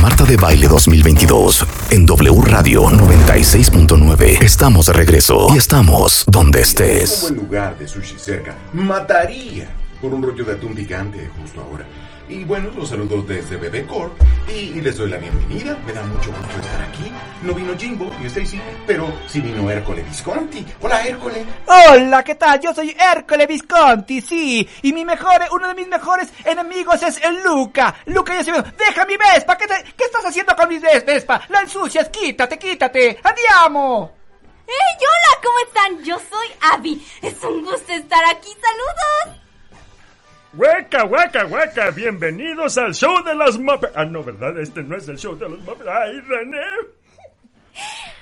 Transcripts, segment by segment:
Marta de Baile 2022 en W Radio 96.9. Estamos de regreso y estamos donde estés. Buen lugar de sushi cerca. Mataría por un rollo de atún gigante justo ahora. Y bueno, los saludo desde Bebé Corp y, les doy la bienvenida. Me da mucho gusto estar aquí. No vino Jimbo ni Stacy, pero sí vino Hércole Visconti. Hola, Hércole. Hola, ¿qué tal? Yo soy Hércole Visconti, sí. Y mi mejor, uno de mis mejores enemigos es el Luca. Luca, ya se ve. ¡Deja mi Vespa! ¿Qué, ¿Qué estás haciendo con mi Vespa? ¡La ensucias! ¡Quítate, quítate! ¡Andiamo! ¡Hey, hola! ¿Cómo están? Yo soy Abby. Es un gusto estar aquí. ¡Saludos! Hueca, hueca, hueca, bienvenidos al show de las Muppets. Ah, no, ¿verdad? Este no es el show de los Muppets. ¡Ay, René!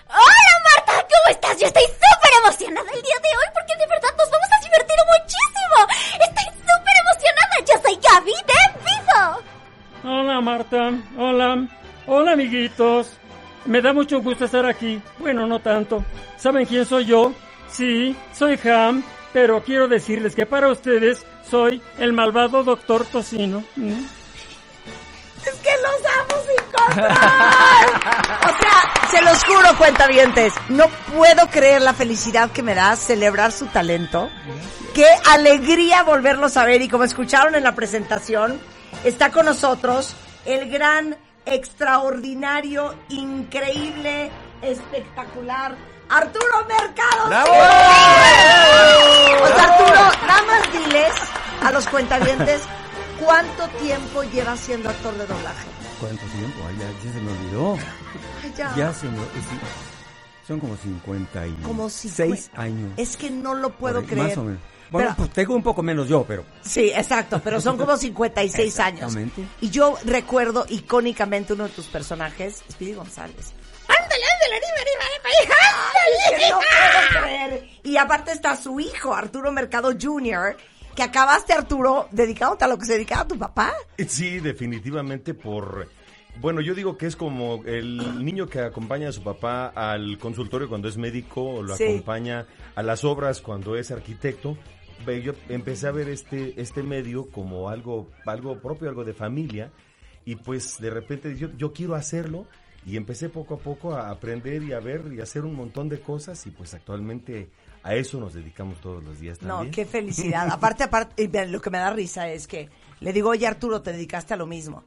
¡Hola, Marta! ¿Cómo estás? Yo estoy súper emocionada el día de hoy porque de verdad nos vamos a divertir muchísimo. Estoy súper emocionada. Yo soy Gaby de Vivo. Hola, Marta. Hola. Hola, amiguitos. Me da mucho gusto estar aquí. Bueno, no tanto. ¿Saben quién soy yo? Sí, soy Ham, pero quiero decirles que para ustedes soy el malvado doctor Tocino. Es que los amo sin O sea, se los juro, cuentavientes, no puedo creer la felicidad que me da celebrar su talento. Qué alegría volverlos a ver y como escucharon en la presentación, está con nosotros el gran, extraordinario, increíble, espectacular Arturo Mercado. ¡Bravo! Arturo, nada más diles a los cuentavientes cuánto tiempo llevas siendo actor de doblaje. ¿Cuánto tiempo? Ay, ya, se me olvidó. Ay, ya. Ya se me Son como 56 como años. Es que no lo puedo creer. Más o menos. Bueno, pues tengo un poco menos yo, pero... Sí, exacto, pero son como 56 años. Y yo recuerdo icónicamente uno de tus personajes, Speedy González. ¡Ándale, ándale, arriba, arriba, arriba! no Y aparte está su hijo, Arturo Mercado Jr., que acabaste, Arturo, dedicándote a lo que se dedicaba tu papá. Sí, definitivamente por... Bueno, yo digo que es como el niño que acompaña a su papá al consultorio cuando es médico, o lo acompaña a las obras cuando es arquitecto. Yo empecé a ver este, este medio como algo, algo propio, algo de familia, y pues de repente yo, yo quiero hacerlo, y empecé poco a poco a aprender y a ver y a hacer un montón de cosas y pues actualmente a eso nos dedicamos todos los días también. No, qué felicidad. aparte, aparte, lo que me da risa es que le digo, oye Arturo, te dedicaste a lo mismo.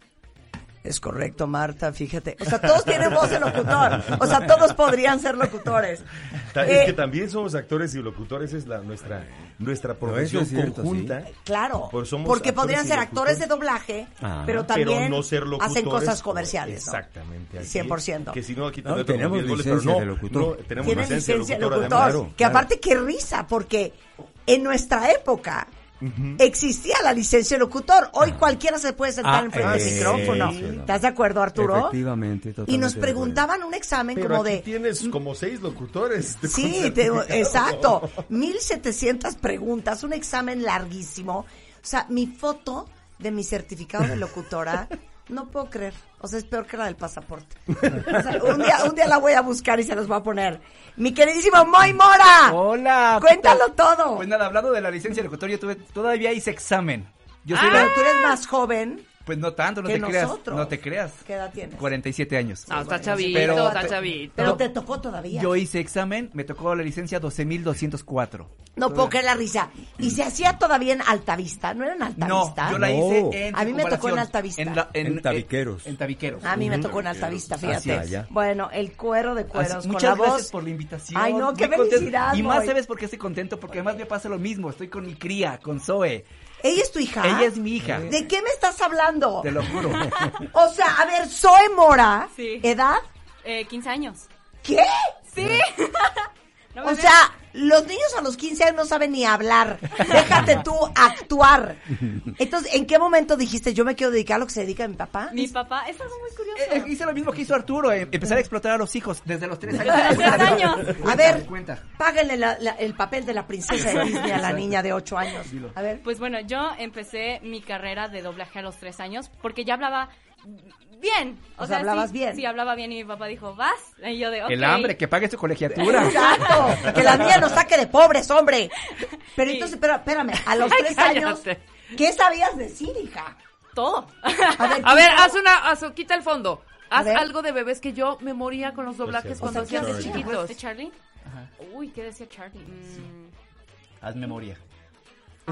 Es correcto, Marta, fíjate. O sea, todos tienen voz de locutor. O sea, todos podrían ser locutores. Es que eh, también somos actores y locutores, es la nuestra nuestra profesión conjunta. Claro, porque podrían ser actores de doblaje, ah. pero también hacen cosas comerciales. Exactamente. 100%. Que si no, aquí tenemos licencia de locutor. tenemos licencia, de locutor. que aparte, qué risa, porque en nuestra época existía la licencia de locutor. Hoy cualquiera se puede sentar en frente del micrófono. ¿Estás de acuerdo, Arturo? Efectivamente. Y nos preguntaban un examen como de... tienes como seis locutores. Sí, exacto. 1700 preguntas, un examen larguísimo. O sea, mi foto de mi certificado de locutora no puedo creer. O sea, es peor que la del pasaporte. un, día, un día la voy a buscar y se los voy a poner. Mi queridísimo Moy Mora. Hola. Cuéntalo todo. Pues nada, hablando de la licencia de locutor, yo tuve, todavía hice examen. Yo soy ah, tú eres más joven. Pues no tanto, no te creas. No te creas. ¿Qué edad tienes? 47 años. Ah, está chavito, pero, está chavito. Pero te tocó todavía. Yo hice examen, me tocó la licencia 12204. No puedo creer la risa. Y se hacía todavía en Altavista, ¿no era en Altavista? No, yo la hice en A mí me tocó en Altavista. En, en, Tabiqueros. En, Tabiqueros. A mí me tocó en Altavista, fíjate. Bueno, el cuero de cueros Muchas gracias por la invitación. Ay, no, qué felicidad. Y más sabes por qué estoy contento, porque además me pasa lo mismo. Estoy con mi cría, con Zoe. ¿Ella es tu hija? Ella es mi hija. ¿De qué me estás hablando? Te lo juro. o sea, a ver, Zoe Mora. Sí. ¿Edad? Eh, 15 años. ¿Qué? Sí. o sea, los niños a los 15 años no saben ni hablar. Déjate tú actuar. Entonces, ¿en qué momento dijiste yo me quiero dedicar a lo que se dedica a mi papá? Mi papá, es algo muy curioso. Eh, eh, hice lo mismo que hizo Arturo, eh, empezar a explotar a los hijos desde los 3 años. Desde los 3 años. a ver, páguenle el papel de la princesa de Disney a la niña de 8 años. A ver. Pues bueno, yo empecé mi carrera de doblaje a los 3 años porque ya hablaba bien. O, sea, hablabas bien. Sí, hablaba bien y mi papá dijo, vas. Y yo de, El hambre, que pague su colegiatura. Exacto. que la mía nos saque de pobres, hombre. Pero entonces, pero, espérame, a los tres años, ¿qué sabías decir, hija? Todo. A ver, haz una, haz, quita el fondo. Haz algo de bebés que yo me moría con los doblajes cuando hacían ¿qué de chiquitos. ¿De Charlie? Ajá. Uy, ¿qué decía Charlie? Mm, Haz memoria.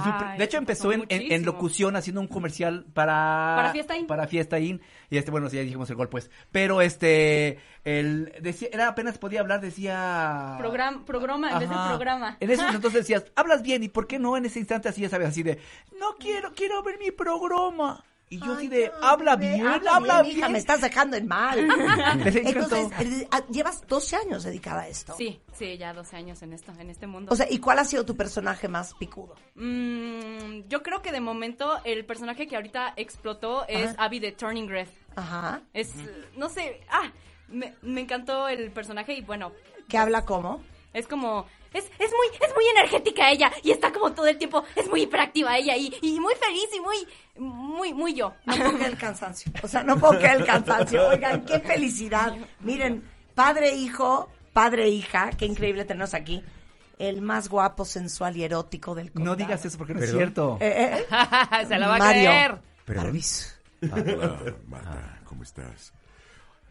Ay, de hecho, empezó en, en- en muchísimo. locución haciendo un comercial para... Para Fiesta In. Para Fiesta In. Y este, bueno, sí, ya dijimos el gol, pues. Pero este, el, decía, era apenas podía hablar, decía... Program, programa, en vez de programa. En ese entonces decías, hablas bien, ¿y por qué no en ese instante así, ya sabes, así de, no quiero, quiero ver mi programa? Y yo así de, habla bien, habla bien. hija, me estás dejando en mal. Entonces, eh, ah, llevas 12 años dedicada a esto. Sí, sí, ya 12 años en esto, en este mundo. O sea, ¿y cuál ha sido tu personaje más picudo? Mm, yo creo que de momento el personaje que ahorita explotó es Ajá. Abby de Turning Red. Ajá. Es, no sé, ah, me, me encantó el personaje y bueno, ¿Qué habla cómo? Es como, es, es muy, es muy energética ella y está como todo el tiempo, es muy hiperactiva ella y, y muy feliz y muy, muy, muy yo. No puedo creer el cansancio. O sea, no puedo creer el cansancio. Oigan, qué felicidad. Miren, padre, hijo, padre, hija, qué increíble tenernos aquí. El más guapo, sensual y erótico del condado. No digas eso porque no es cierto. Eh, eh, Se la va a Mario. creer. Perdón. Hola, Marta, ¿cómo estás?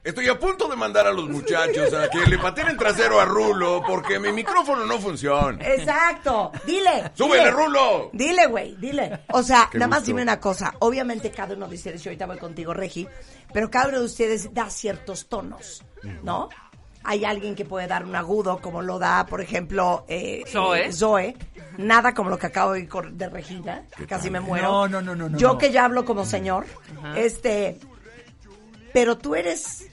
Estoy a punto de mandar a los muchachos a que le pateen el trasero a Rulo porque mi micrófono no funciona. Exacto. Dile. ¡Súbele, dile. Rulo! Dile, güey, dile. O sea, Qué nada más dime una cosa. Obviamente cada uno de ustedes, yo ahorita voy contigo, Regi, pero cada uno de ustedes da ciertos tonos, ¿no? Hay alguien que puede dar un agudo, como lo da, por ejemplo, eh, Zoe. eh, Zoe. Nada como lo que acabo de, de Regina, que casi me muero. No, no, no, no, no, Yo no. que ya hablo como señor. Este, pero tú eres,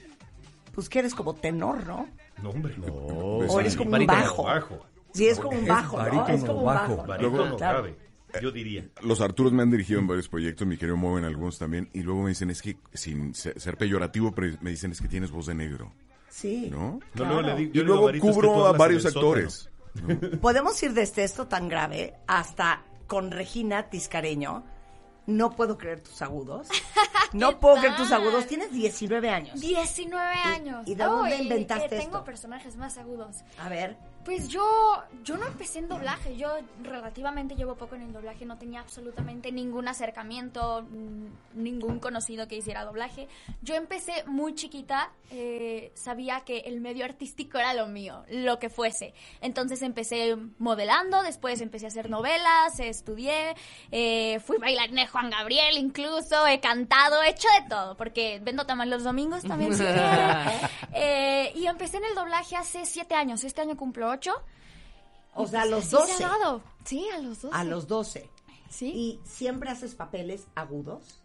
pues que eres como tenor, ¿no? No, hombre. No. O eres como un bajo. bajo. Sí, es como un bajo, ¿no? Es como un bajo. bajo. Barítono Claro. grave, yo diría. Los Arturos me han dirigido en varios proyectos, mi querido Mo en algunos también, y luego me dicen, es que, sin se- ser peyorativo, pero me dicen, es que tienes voz de negro, Sí. ¿no? No, luego le digo- Y yo digo luego cubro a varios actores. Podemos ir desde esto tan grave hasta con Regina Tiscareño. No puedo creer tus agudos. No ¿Qué puedo creer tus agudos. Tienes 19 años. 19 años. y de dónde inventaste eh, Tengo esto? personajes más agudos. A ver. Pues yo, yo no empecé en doblaje, yo relativamente llevo poco en el doblaje, no tenía absolutamente ningún acercamiento, ningún conocido que hiciera doblaje. Yo empecé muy chiquita, eh, sabía que el medio artístico era lo mío, lo que fuese. Entonces empecé modelando, después empecé a hacer novelas, estudié, eh, fui bailarina de Juan Gabriel incluso, he cantado, he hecho de todo, porque vendo tamales los domingos también. si. Eh, y empecé en el doblaje hace siete años, este año cumplo O sea, a los Así se 12. ha dado. Sí, a los 12. A los 12. Sí. ¿Y siempre haces papeles agudos?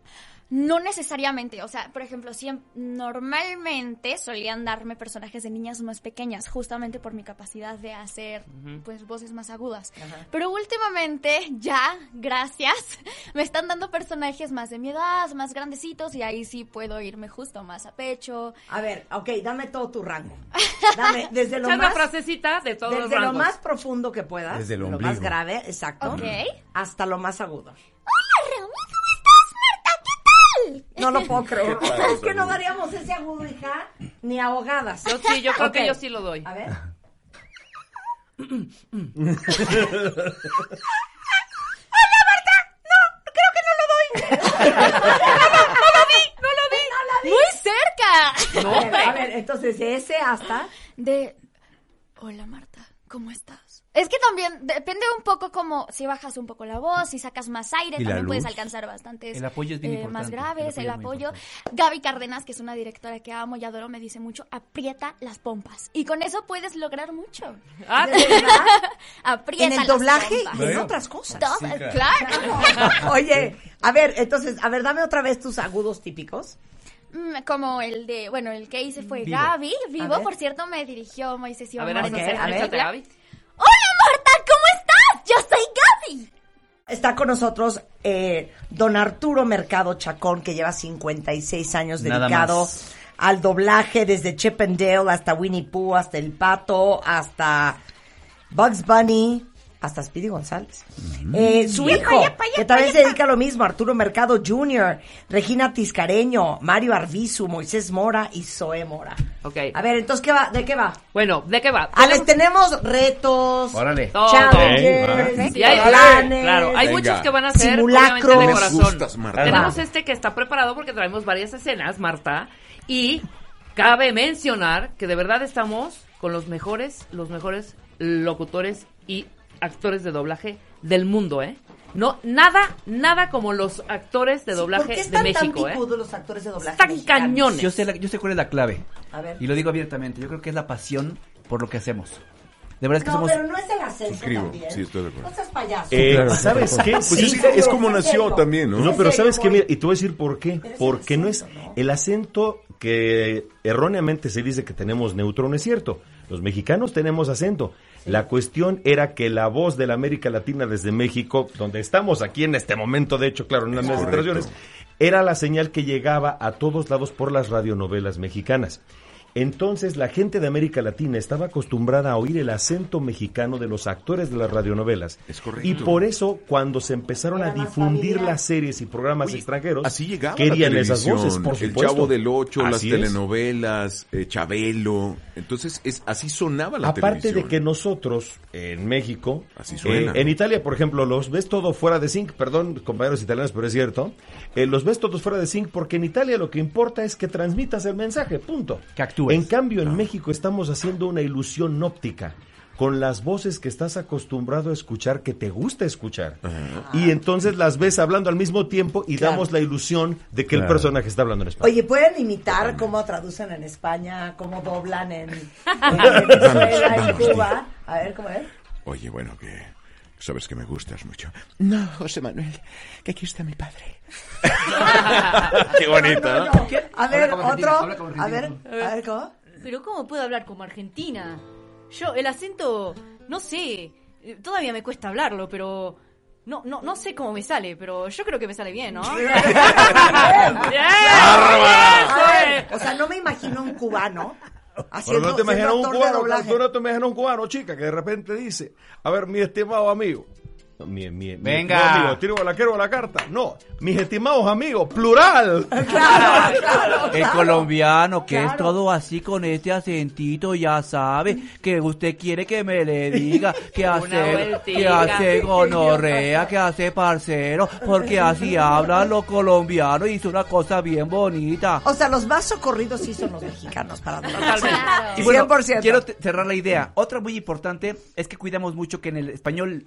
No necesariamente, o sea, por ejemplo, siem- normalmente solían darme personajes de niñas más pequeñas, justamente por mi capacidad de hacer, pues, voces más agudas. Pero últimamente, ya, gracias, me están dando personajes más de mi edad, más grandecitos, y ahí sí puedo irme justo más a pecho. A ver, ok, dame todo tu rango. Dame desde lo una más... frasecita de todos los Desde lo más profundo que puedas, Desde el lo más grave, exacto, Ok. hasta lo más agudo. ¡Hola, ¿Qué tal? No lo puedo creer. ¿Qué tal, es que no daríamos ese agudo, hija, ni ahogadas. Yo sí, yo creo que Ok. yo sí lo doy. A ver. ¡Muy cerca! A ver, a ver, entonces de ese hasta... De, hola Marta, ¿cómo estás? Es que también depende un poco como si bajas un poco la voz, si sacas más aire, ¿Y la también puedes alcanzar bastantes El apoyo es bien eh, más graves, el el apoyo Gaby Cárdenas, que es una directora que amo y adoro, me dice mucho, aprieta las pompas. Y con eso puedes lograr mucho. Ah, ¿De verdad? aprieta En el las doblaje pompas. y en otras cosas. Claro. Oye, a ver, entonces, a ver, dame otra vez tus agudos típicos. Mm, Como el de, bueno, el que hice fue Vivo. Gaby, vivo, ver. por cierto, me dirigió Moisés a ver, Iván. a hacer a ver. Hola Marta, ¿cómo estás? Yo soy Gaby. Está con nosotros eh, don Arturo Mercado Chacón, que lleva 56 años Nada dedicado más. al doblaje desde Chip and Dale hasta Winnie Pooh, hasta El Pato, hasta Bugs Bunny, hasta Speedy González. Eh, su hijo, que también se dedica a lo mismo, Arturo Mercado Jr., Regina Tiscareño, Mario Arbizu, Moisés Mora y Zoe Mora. Ok. A ver, entonces, ¿qué va? ¿de qué va? Bueno, ¿de qué va? Ah, les tenemos retos, Órale. Challenges, Y hay, planes, claro, hay Venga. muchos que van a ser Simulacros. obviamente de corazón. gustas, Marta. Tenemos Va. este que está preparado porque traemos varias escenas, Marta, y cabe mencionar que de verdad estamos con los mejores, los mejores locutores y actores de doblaje del mundo, ¿eh? No, nada, nada como los actores de doblaje ¿Por qué de están México, tan ¿eh? los actores de doblaje Están mexicanos? cañones. Yo sé, la- yo sé cuál es la clave. A ver. Y lo digo abiertamente. Yo creo que es la pasión por lo que hacemos. De verdad es que No, somos... pero no es el acento Suscribo, también. sí, estoy de acuerdo. No seas payaso. Eh, Claro, ¿Sabes qué? Pues Sí, es, es como ¿En nació también, ¿no? No, ¿En pero ¿sabes qué? Mira, y te voy a decir por qué. Porque no es el acento que erróneamente se dice que tenemos neutro, no es cierto. Los mexicanos tenemos acento. La cuestión era que la voz de la América Latina desde México, donde estamos aquí en este momento, de hecho, claro, en unas Correcto. instalaciones, era la señal que llegaba a todos lados por las radionovelas mexicanas. Entonces la gente de América Latina estaba acostumbrada a oír el acento mexicano de los actores de las radionovelas. Es correcto. Y por eso cuando se empezaron a Era difundir las series y programas Oye, extranjeros, Así querían la esas voces, por El supuesto. Chavo del Ocho, las es. telenovelas, eh, Chabelo. Entonces, es así sonaba la Aparte televisión. de que nosotros, en México, Así suena. eh, en Italia, por ejemplo, los ves todo fuera de sync, perdón, compañeros italianos, pero es cierto, eh, los ves todos fuera de sync porque en Italia lo que importa es que transmitas el mensaje, punto. Que actúes. En cambio, en México estamos haciendo una ilusión óptica con las voces que estás acostumbrado a escuchar, que te gusta escuchar. Y entonces las ves hablando al mismo tiempo y Claro. damos la ilusión de que el Claro. personaje está hablando en español. Oye, ¿pueden imitar cómo traducen en España, cómo doblan en, en Venezuela, en Cuba? A ver, ¿cómo es? Oye, bueno, que sabes que me gustas mucho. No, José Manuel, que aquí está mi padre. Qué bonito, ¿no? A ver, otro. A ver, a ver, ¿cómo? Pero ¿cómo puedo hablar como argentina? Yo, el acento, no sé, eh, todavía me cuesta hablarlo, pero no, no, no sé cómo me sale, pero yo creo que me sale bien, ¿no? A ver, o sea, no me imagino un cubano Pero haciendo, no te imaginas un cubano, no te imaginas un cubano, chica, que de repente dice, a ver, mi estimado amigo, no, mi, mi, mi Venga. amigo, tiro la quiero la carta, no, mis estimados amigos, plural. Claro, claro, El claro. colombiano que es todo así con este acentito ya sabe que usted quiere que me le diga que hace que hace gonorrea, que hace parcero, porque así hablan los colombianos y es una cosa bien bonita. O sea, los más socorridos sí son los mexicanos para doblar. Y bueno, 100%. quiero cerrar la idea. Otra muy importante es que cuidamos mucho que en el español,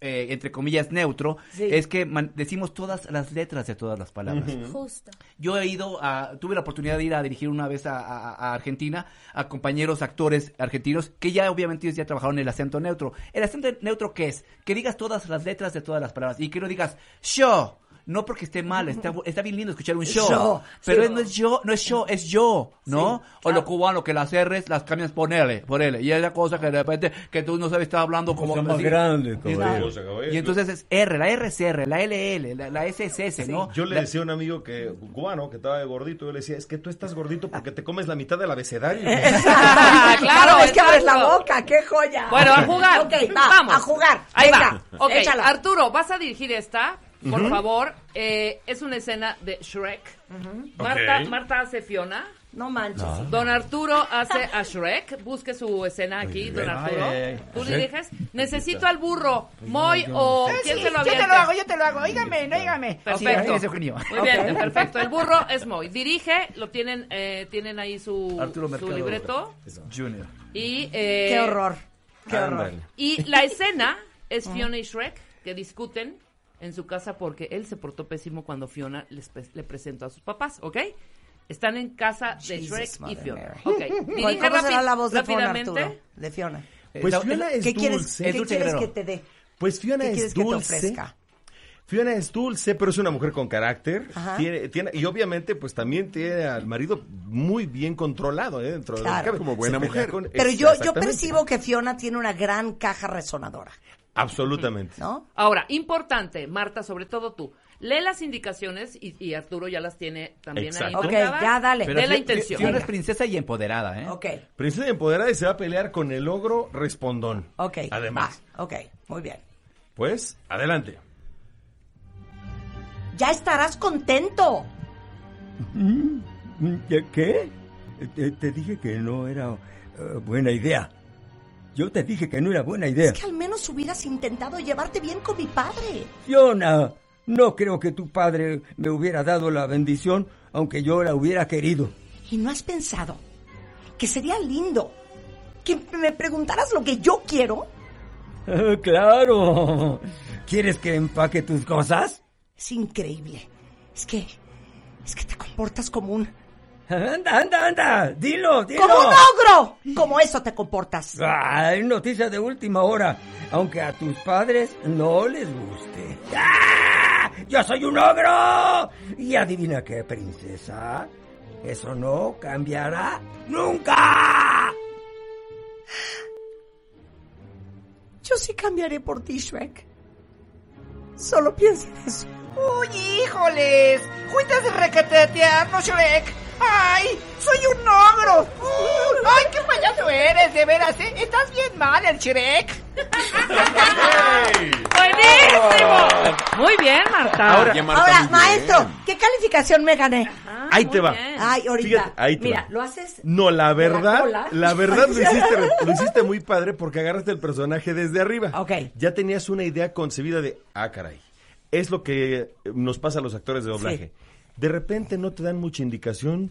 eh, entre comillas, neutro, Sí. es que man- decimos todas las letras de todas las palabras. Justo. Yo he ido a, tuve la oportunidad de ir a dirigir una vez a, a- a Argentina a compañeros actores argentinos que ya obviamente ellos ya trabajaron el acento neutro. ¿El acento neutro qué es? Que digas todas las letras de todas las palabras y que no digas yo. No porque esté mal, está, está bien lindo escuchar un show, Yo, pero sí. no es yo, no es yo, es yo, ¿no? Sí, O lo cubano que las R's las cambias por L, por L. Y es la cosa que de repente que tú no sabes estar hablando como más así. grande Y- todavía. Y entonces es R, la R es R, la LL, la, la S es S, ¿no? Yo le La- decía a un amigo que cubano que estaba de gordito, yo le decía, es que tú estás gordito porque te comes la mitad del abecedario. claro, es que abres la boca, qué joya. Bueno, a jugar. Ok, va, Vamos. a jugar. Ahí Venga, va. Ok, échala. Arturo, vas a dirigir esta, por favor. Eh, es una escena de Shrek. Marta. Marta hace Fiona. No manches. Don Arturo hace a Shrek. Busque su escena aquí, don Arturo. Ay. Tú diriges. Necesito al burro. Moy o quién se lo yo avienta. te lo hago, yo te lo hago. Óigame, no óigame. Perfecto. Muy bien, perfecto. El burro es Moy. Dirige, lo tienen, eh, tienen ahí su, Arturo su libreto. Junior. Y, eh, Qué horror. Qué horror. Y la escena es Fiona y Shrek que discuten en su casa porque él se portó pésimo cuando Fiona les pre- le presentó a sus papás, ¿ok? Están en casa de Jesus, Shrek y Fiona. Mary. Ok. ¿Cuál- Dirige ¿Cómo será la voz de Fiona. Arturo? De Fiona. Pues Eh, Fiona es ¿Qué quieres, dulce. ¿qué Es dulce quieres que te dé? Pues Fiona ¿Qué es quieres que te dulce. ofrezca? Fiona es dulce, pero es una mujer con carácter. Tiene, tiene, y obviamente, pues también tiene al marido muy bien controlado ¿eh? dentro de lo que Claro. cabe. Como buena Se mujer. con- Pero yo, yo percibo que Fiona tiene una gran caja resonadora, Absolutamente. ¿no? Ahora, importante, Marta, sobre todo tú. Lee las indicaciones y, y Arturo ya las tiene también ahí Exacto. Ok, marcadas. ya dale. de la intención. Fiona es Venga. princesa y empoderada, ¿eh? Ok, Princesa empoderada y se va a pelear con el ogro respondón. ok. Además. va, ok, muy bien. Pues, adelante. Ya estarás contento. ¿Qué? qué? Te, te dije que no era eh, buena idea. Yo te dije que no era buena idea. Es que al menos hubieras intentado llevarte bien con mi padre. Fiona, no creo que tu padre me hubiera dado la bendición, aunque yo la hubiera querido. ¿Y no has pensado que sería lindo que me preguntaras lo que yo quiero? Claro. ¿Quieres que empaque tus cosas? Es increíble. Es que. Es que te comportas como un. Anda, anda, anda. Dilo, dilo. ¡Como un ogro! Como eso te comportas. Ay, noticia de última hora. Aunque a tus padres no les guste. ¡Ah! ¡Yo soy un ogro! Y adivina qué, princesa. Eso no cambiará nunca. Yo sí cambiaré por ti, Shrek. Solo piensa en eso. ¡Uy, híjoles! ¡Cuentas de recatetearnos, Shrek! ¡Ay! ¡Soy un ogro! Uh, ¡Ay, qué payaso eres! De veras, ¿eh? Estás bien mal, el Shrek. ¡Buenísimo! Muy bien, Marta. Ahora- Oye, Marta, Ahora, muy bien. maestro, ¿qué calificación me gané? Ahí te va. Ay, ahorita. Fíjate, ahí te Mira, va. lo haces. No, la verdad, la verdad lo hiciste, lo hiciste muy padre porque agarraste el personaje desde arriba. Ok. Ya tenías una idea concebida de, ah, caray, es lo que nos pasa a los actores de doblaje. De repente no te dan mucha indicación,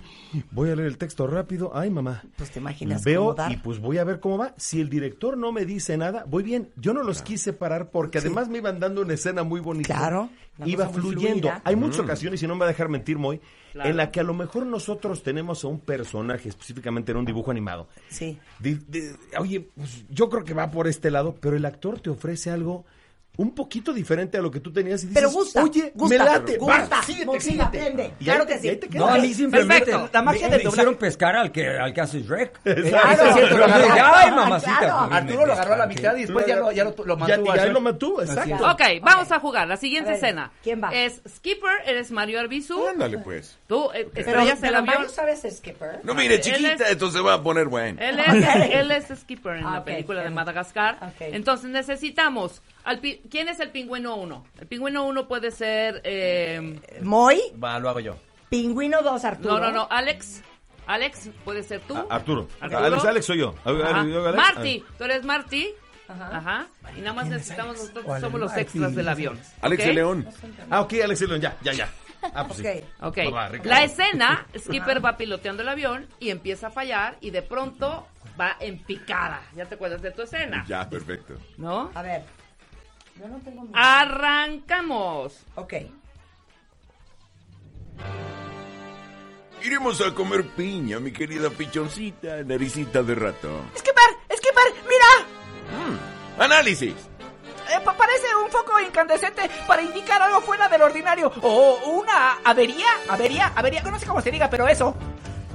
voy a leer el texto rápido, ay mamá. Pues te imaginas Veo cómo dar. y pues voy a ver cómo va. Si el director no me dice nada, voy bien. Yo no los quise parar porque además me iban dando una escena muy bonita. Claro, la Iba fluyendo. Hay muchas Mm. ocasiones, y no me va a dejar mentir, Moy, Claro. en la que a lo mejor nosotros tenemos a un personaje, específicamente en un dibujo animado. Sí. De- de- oye, pues, yo creo que va por este lado, pero el actor te ofrece algo un poquito diferente a lo que tú tenías y dices, Pero gusta, oye, gusta, me late, gusta, va, síguete, motiva, síguete. aprende. Y Claro ahí te- que sí. y ahí te No, a mí simplemente Perfecto. La magia me, del me doblaje. hicieron pescar al que, al que hace Shrek. Exacto. Eso es cierto, lo agarró. Ay, mamacita. Claro. pues, Arturo lo agarró a la mitad y después ya lo, ya lo, lo Ya- mantuvo. ya a Shrek. lo mantuvo, exacto. Ok, vamos a jugar. La siguiente escena. ¿quién va? Es Skipper, eres Mario Arbizu. Ándale, pues. Tú eh, Pero, estrellas el pero avión. Mario sabe ser skipper. No, mire, chiquita, es- esto se va a poner bueno. Él es, él es Skipper en Ah, la película de. Madagascar. Entonces necesitamos. Al pi- ¿Quién es el pingüino 1? El pingüino 1 puede ser. eh, Moy, Va, lo hago yo. Pingüino 2, Arturo. no, no, no. Alex. Alex, puede ser tú. A- Arturo. Arturo. Alex, Alex soy yo. A- Ajá. Alex. Marty, tú eres Marty. Ajá. Y nada más necesitamos nosotros, ¿Cuál somos los extras del avión. Alex ¿ok? y León. Ah, ok, Alex y León, ya, ya, ya. Ah, pues Ok. sí. Ok. Va, va, Ricardo. La escena, Skipper va piloteando el avión y empieza a fallar y de pronto va en picada. Ya te acuerdas de tu escena, Ya, perfecto. ¿no? A ver. Yo no tengo miedo. Arrancamos. Ok. Iremos a comer piña, mi querida pichoncita, naricita de ratón. Skipper, Skipper, mira. Mm, Análisis. Eh, pa- parece un foco incandescente para indicar algo fuera del ordinario. O una avería, avería, avería, no sé cómo se diga, pero eso.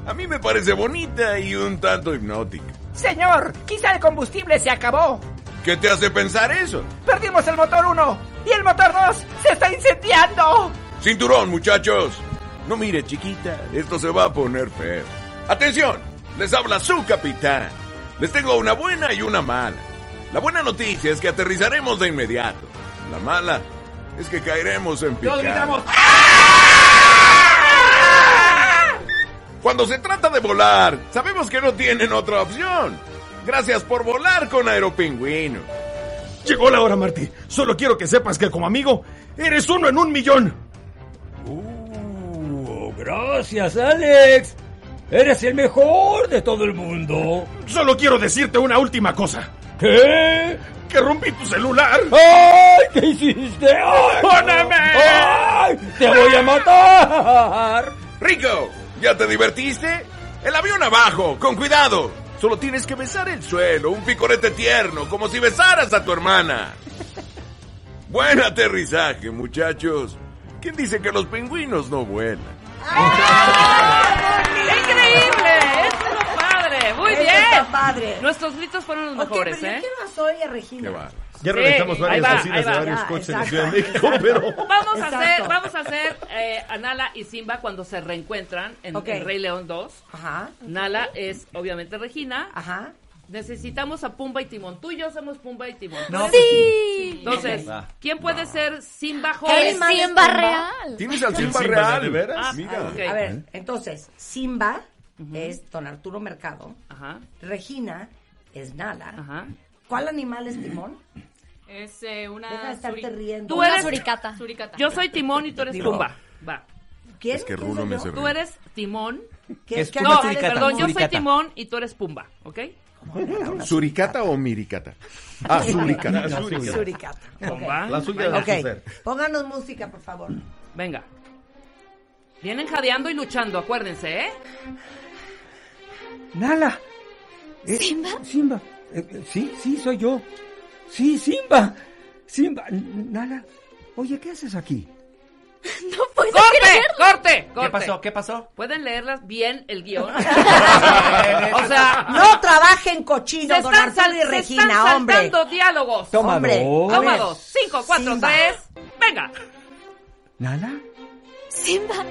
A mí me parece bonita y un tanto hipnótica. Señor, quizá el combustible se acabó. ¿Qué te hace pensar eso? Perdimos el motor 1 y el motor 2 se está incendiando. Cinturón, muchachos. No mire, chiquita, esto se va a poner feo. Atención, les habla su capitán. Les tengo una buena y una mala. La buena noticia es que aterrizaremos de inmediato. La mala es que caeremos en gritamos. Cuando se trata de volar, sabemos que no tienen otra opción. Gracias por volar con Aeropingüino. Llegó la hora, Marty. Solo quiero que sepas que como amigo, eres uno en un millón. Uh, gracias, Alex. Eres el mejor de todo el mundo. Solo quiero decirte una última cosa. ¿Qué? Que rompí tu celular. ¡Ay! ¿Qué hiciste? ¡Ay! no! ¡Póneme! ¡Ay! ¡Te voy a matar! Rico, ¿ya te divertiste? El avión abajo, con cuidado. Solo tienes que besar el suelo, un picorete tierno, como si besaras a tu hermana. Buen aterrizaje, muchachos. ¿Quién dice que los pingüinos no vuelan? ¡Increíble! ¡Estuvo padre! ¡Muy Eso bien! está padre. Nuestros gritos fueron los mejores, pero ¿eh? y a Regina. Qué va. Ya Sí, reventamos ahí varias va, cocinas de va. varios Ya, coches en. Ciudad de México, pero... Vamos a hacer, vamos a hacer eh, a Nala y Simba cuando se reencuentran en, Ok. en Rey León 2. Ajá. Nala es obviamente Regina. Ajá. Necesitamos a Pumba y Timón. Tú y yo somos Pumba y Timón. No, Sí. Entonces, Va. ¿quién puede ser Simba El joven? Simba Simba. real. ¿Tienes al ¿El Simba Simba real? de veras? Ah, Mira. A ver, entonces, Simba es don Arturo Mercado. Ajá, Regina es Nala. ajá. ¿Cuál animal es Timón? Es eh, una. Deja de estarte suri- riendo. Tú eres- suricata. suricata. Yo soy Timón y tú eres. Pumba. Va. ¿Quién? Es que ¿Quién Rulo soy me Tú eres Timón ¿Qué- es No, perdón, yo soy. Timón y tú eres Pumba, ¿ok? ¿Suricata o miricata? Ah, suricata. Suricata. Suricata. Pumba. La suya de Ok, Suser. pónganos música, por favor. Venga. Vienen jadeando y luchando, acuérdense, ¿eh? Nala. Eh, ¿Simba? Simba. Eh, sí, sí, soy yo. Sí, Simba. Simba. Nala. Oye, ¿qué haces aquí? No puedo ¡Corte! creerlo. ¡Corte! ¡Corte! ¿Qué pasó? ¿Qué pasó? ¿Pueden leerlas bien el guion? o sea, No trabajen cochino, se don están, Arturo y se Regina, están hombre. saltando diálogos. Toma Hombre, Toma dos. Cinco, cuatro, Simba. tres. Venga. ¿Nala? Simba,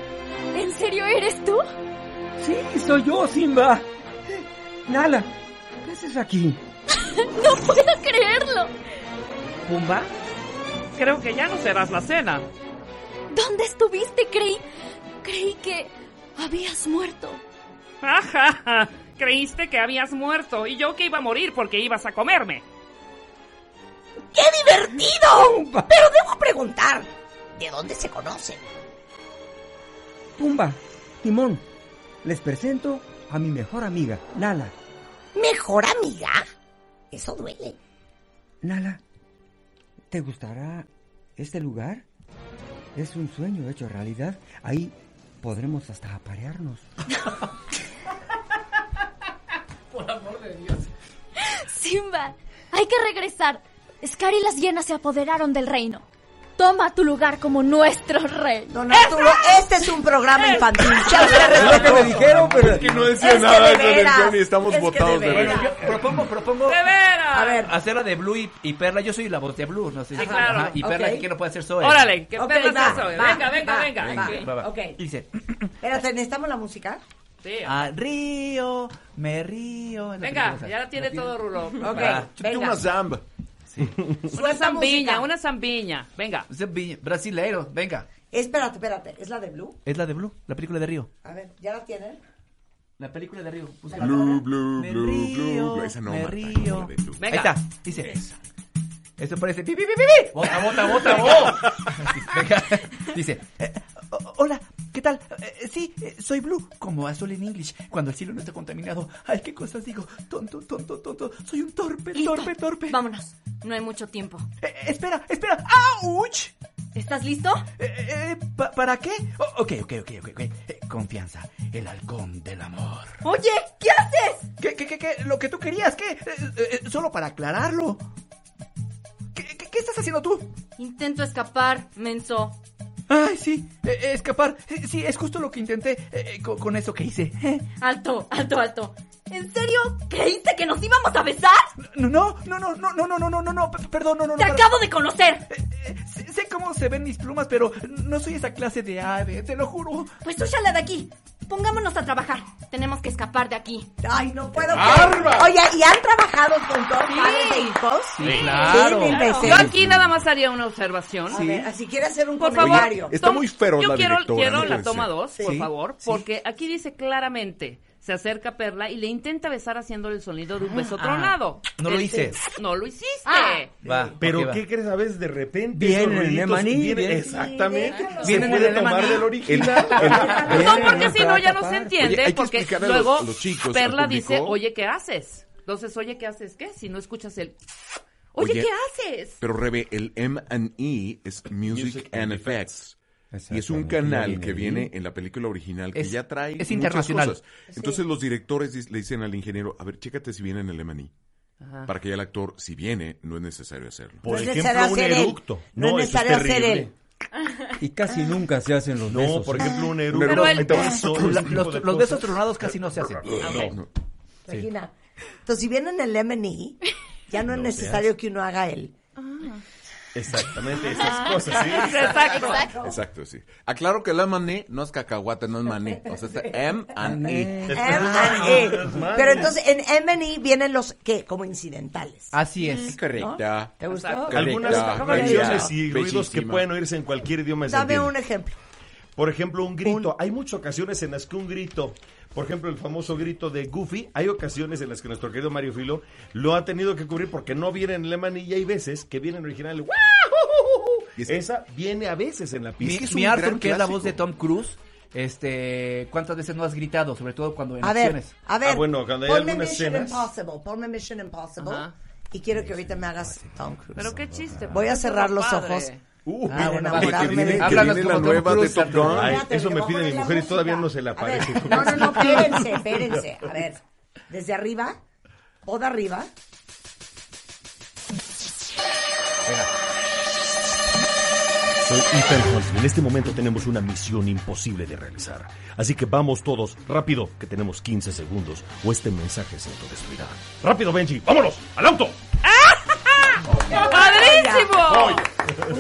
¿en serio eres tú? Sí, soy yo, Simba. Nala, ¿qué haces aquí? No puedo creerlo. Pumba, creo que ya no serás la cena. ¿Dónde estuviste? Creí. Creí que habías muerto. Ajaja, creíste que habías muerto y yo que iba a morir porque ibas a comerme. ¡Qué divertido! Pero debo preguntar, ¿de dónde se conocen? Pumba, Timón, les presento a mi mejor amiga, Nala. ¿Mejor amiga? Eso duele. Nala, ¿te gustará este lugar? Es un sueño hecho realidad. Ahí podremos hasta aparearnos. Simba, hay que regresar. Scar y las hienas se apoderaron del reino. Toma tu lugar como nuestro rey. Don Arturo, este es un programa infantil. Ya usted Es lo que me dijeron, pero... Que no Es decía que nada de esa y estamos es que botados de de veras. risa. Propongo, propongo. ¡De veras! A ver, Hacer la de Blue y, y Perla. Yo soy la voz de Blue, no sé. Sí, claro. y Perla, Ok. ¿qué no puede hacer Zoe? Órale, que Ok, Perla va, sea Zoe. va, Venga, venga, va, venga. va. Ok. Va, va. Ok. Dice, espérate, ¿necesitamos la música? Sí. ah, río, me río. Venga, ya la tiene todo Rulo. Ok, venga. una zamba. Una Suelta zambiña, una zambiña. Venga. De Brasileiro, venga. Espérate, espérate, ¿es la de Blue? Es la de Blue, la película de Río. A ver, ¿ya la tienen? La película de Río. búscala. Blue, blue, Me blue, río, blue. Esa no, me Marta, río. esa de Blue. Venga. Ahí está, dice. Eso parece pi, pi, pi, pi, pi. Bota, bota, bota, bota. Venga. Dice, eh, hola, ¿qué tal? Eh, sí, eh, soy Blue, como azul en English, cuando el cielo no está contaminado. Ay, qué cosas digo. Tonto, tonto, tonto. Soy un torpe, Listo. torpe, torpe. Vámonos. No hay mucho tiempo. Eh, espera, espera. ¡Auch! ¿Estás listo? Eh, eh, pa- ¿Para qué? Oh, ok, ok, ok, ok. ok. Eh, confianza, el halcón del amor. Oye, ¿qué haces? ¿Qué, qué, qué, qué? Lo que tú querías, ¿qué? Eh, eh, eh, solo para aclararlo. ¿Qué, qué, qué estás haciendo tú? Intento escapar, menso. Ay, sí, eh, eh, escapar. Eh, Sí, es justo lo que intenté eh, eh, con, con eso que hice. Alto, alto, alto. ¿En serio? ¿Creíste que nos íbamos a besar? No, no, no, no, no, no, no, no, no, no, perdón, no, no, no. ¡Te acabo de conocer! Eh, sé, sé cómo se ven mis plumas, pero no soy esa clase de ave, te lo juro. Pues úyala de aquí. Pongámonos a trabajar. Tenemos que escapar de aquí. Ay, no puedo. Oye, ¿y han trabajado con dos pares de hijos? Sí, Sí, claro. Yo aquí nada más haría una observación. A ver, si quiere hacer un Por favor, comentario. Está tom- muy feroz Yo la quiero, quiero no la toma ser. 2, por Sí, favor, sí. porque aquí dice claramente, se acerca a Perla y le intenta besar haciéndole el sonido de un beso Ah, tronado. no lo El- hice. No lo hiciste. Ah. Va, Pero. ¿qué crees? A veces de repente Viene esos el vienen- viene- exactamente. déjalo. Se Viene puede el tomar del original. No, porque si no ya no se entiende, porque los- luego los chicos, Perla dice, oye, ¿qué haces? Entonces, oye, ¿qué haces? ¿Qué? Si no escuchas el... Oye, Oye, ¿qué haces? Pero Rebe, el M&E es Music, Music and and Effects. Y es un canal que viene en la película original que Es- ya trae es muchas cosas. Entonces los directores le dicen al ingeniero, a ver, chécate si viene en el M&E. Ajá. Para que ya el actor, si viene, no es necesario hacerlo. Por No ejemplo, un eructo. No es necesario hacer él. Y casi nunca se hacen los No, besos. por ¿eh? ejemplo, un eructo. Pero el- La- los, los besos tronados casi no se hacen. Ok. No. Regina. Entonces, si viene en el M&E, ya no es No necesario que uno haga él. Exactamente, esas cosas, sí. Exacto. Exacto, sí. Aclaro que el M&E no es cacahuate, no es maní. O sea, es M&E. M&E. Pero entonces, en M&E vienen los, ¿qué? Como incidentales. Así es. Correcta. ¿Te gustó? Exacto. Algunas Correcta. canciones y Bellísima. ruidos que pueden oírse en cualquier idioma. Dame un ejemplo. Por ejemplo, un grito. Hay muchas ocasiones en las que un grito, por ejemplo, el famoso grito de Goofy, hay ocasiones en las que nuestro querido Mario Filo lo ha tenido que cubrir porque no viene en alemán y hay veces que viene en original. Es que- Esa viene a veces en la Mi, pista. que es mi Arthur, que es la voz de Tom Cruise, Este, ¿cuántas veces no has gritado? Sobre todo cuando en A ver, acciones. a ver. Ah, bueno, cuando hay ponme Mission escenas- Impossible, ponme Mission Impossible. Ajá. Y quiero que ahorita me hagas Tom Cruise. Pero qué chiste. Voy a cerrar los está padre. Uh, Ah, bueno, que viene, de- que viene la nueva de Top Gun. Ay, eso me pide mi la mujer y todavía no se le A ver, aparece. No, no, no, espérense, espérense. A ver, desde arriba, o de arriba. Soy Ethan Hunt en este momento tenemos una misión imposible de realizar. Así que vamos todos, rápido, que tenemos 15 segundos o este mensaje se autodestruirá. ¡Rápido, Benji! ¡Vámonos! ¡Al auto!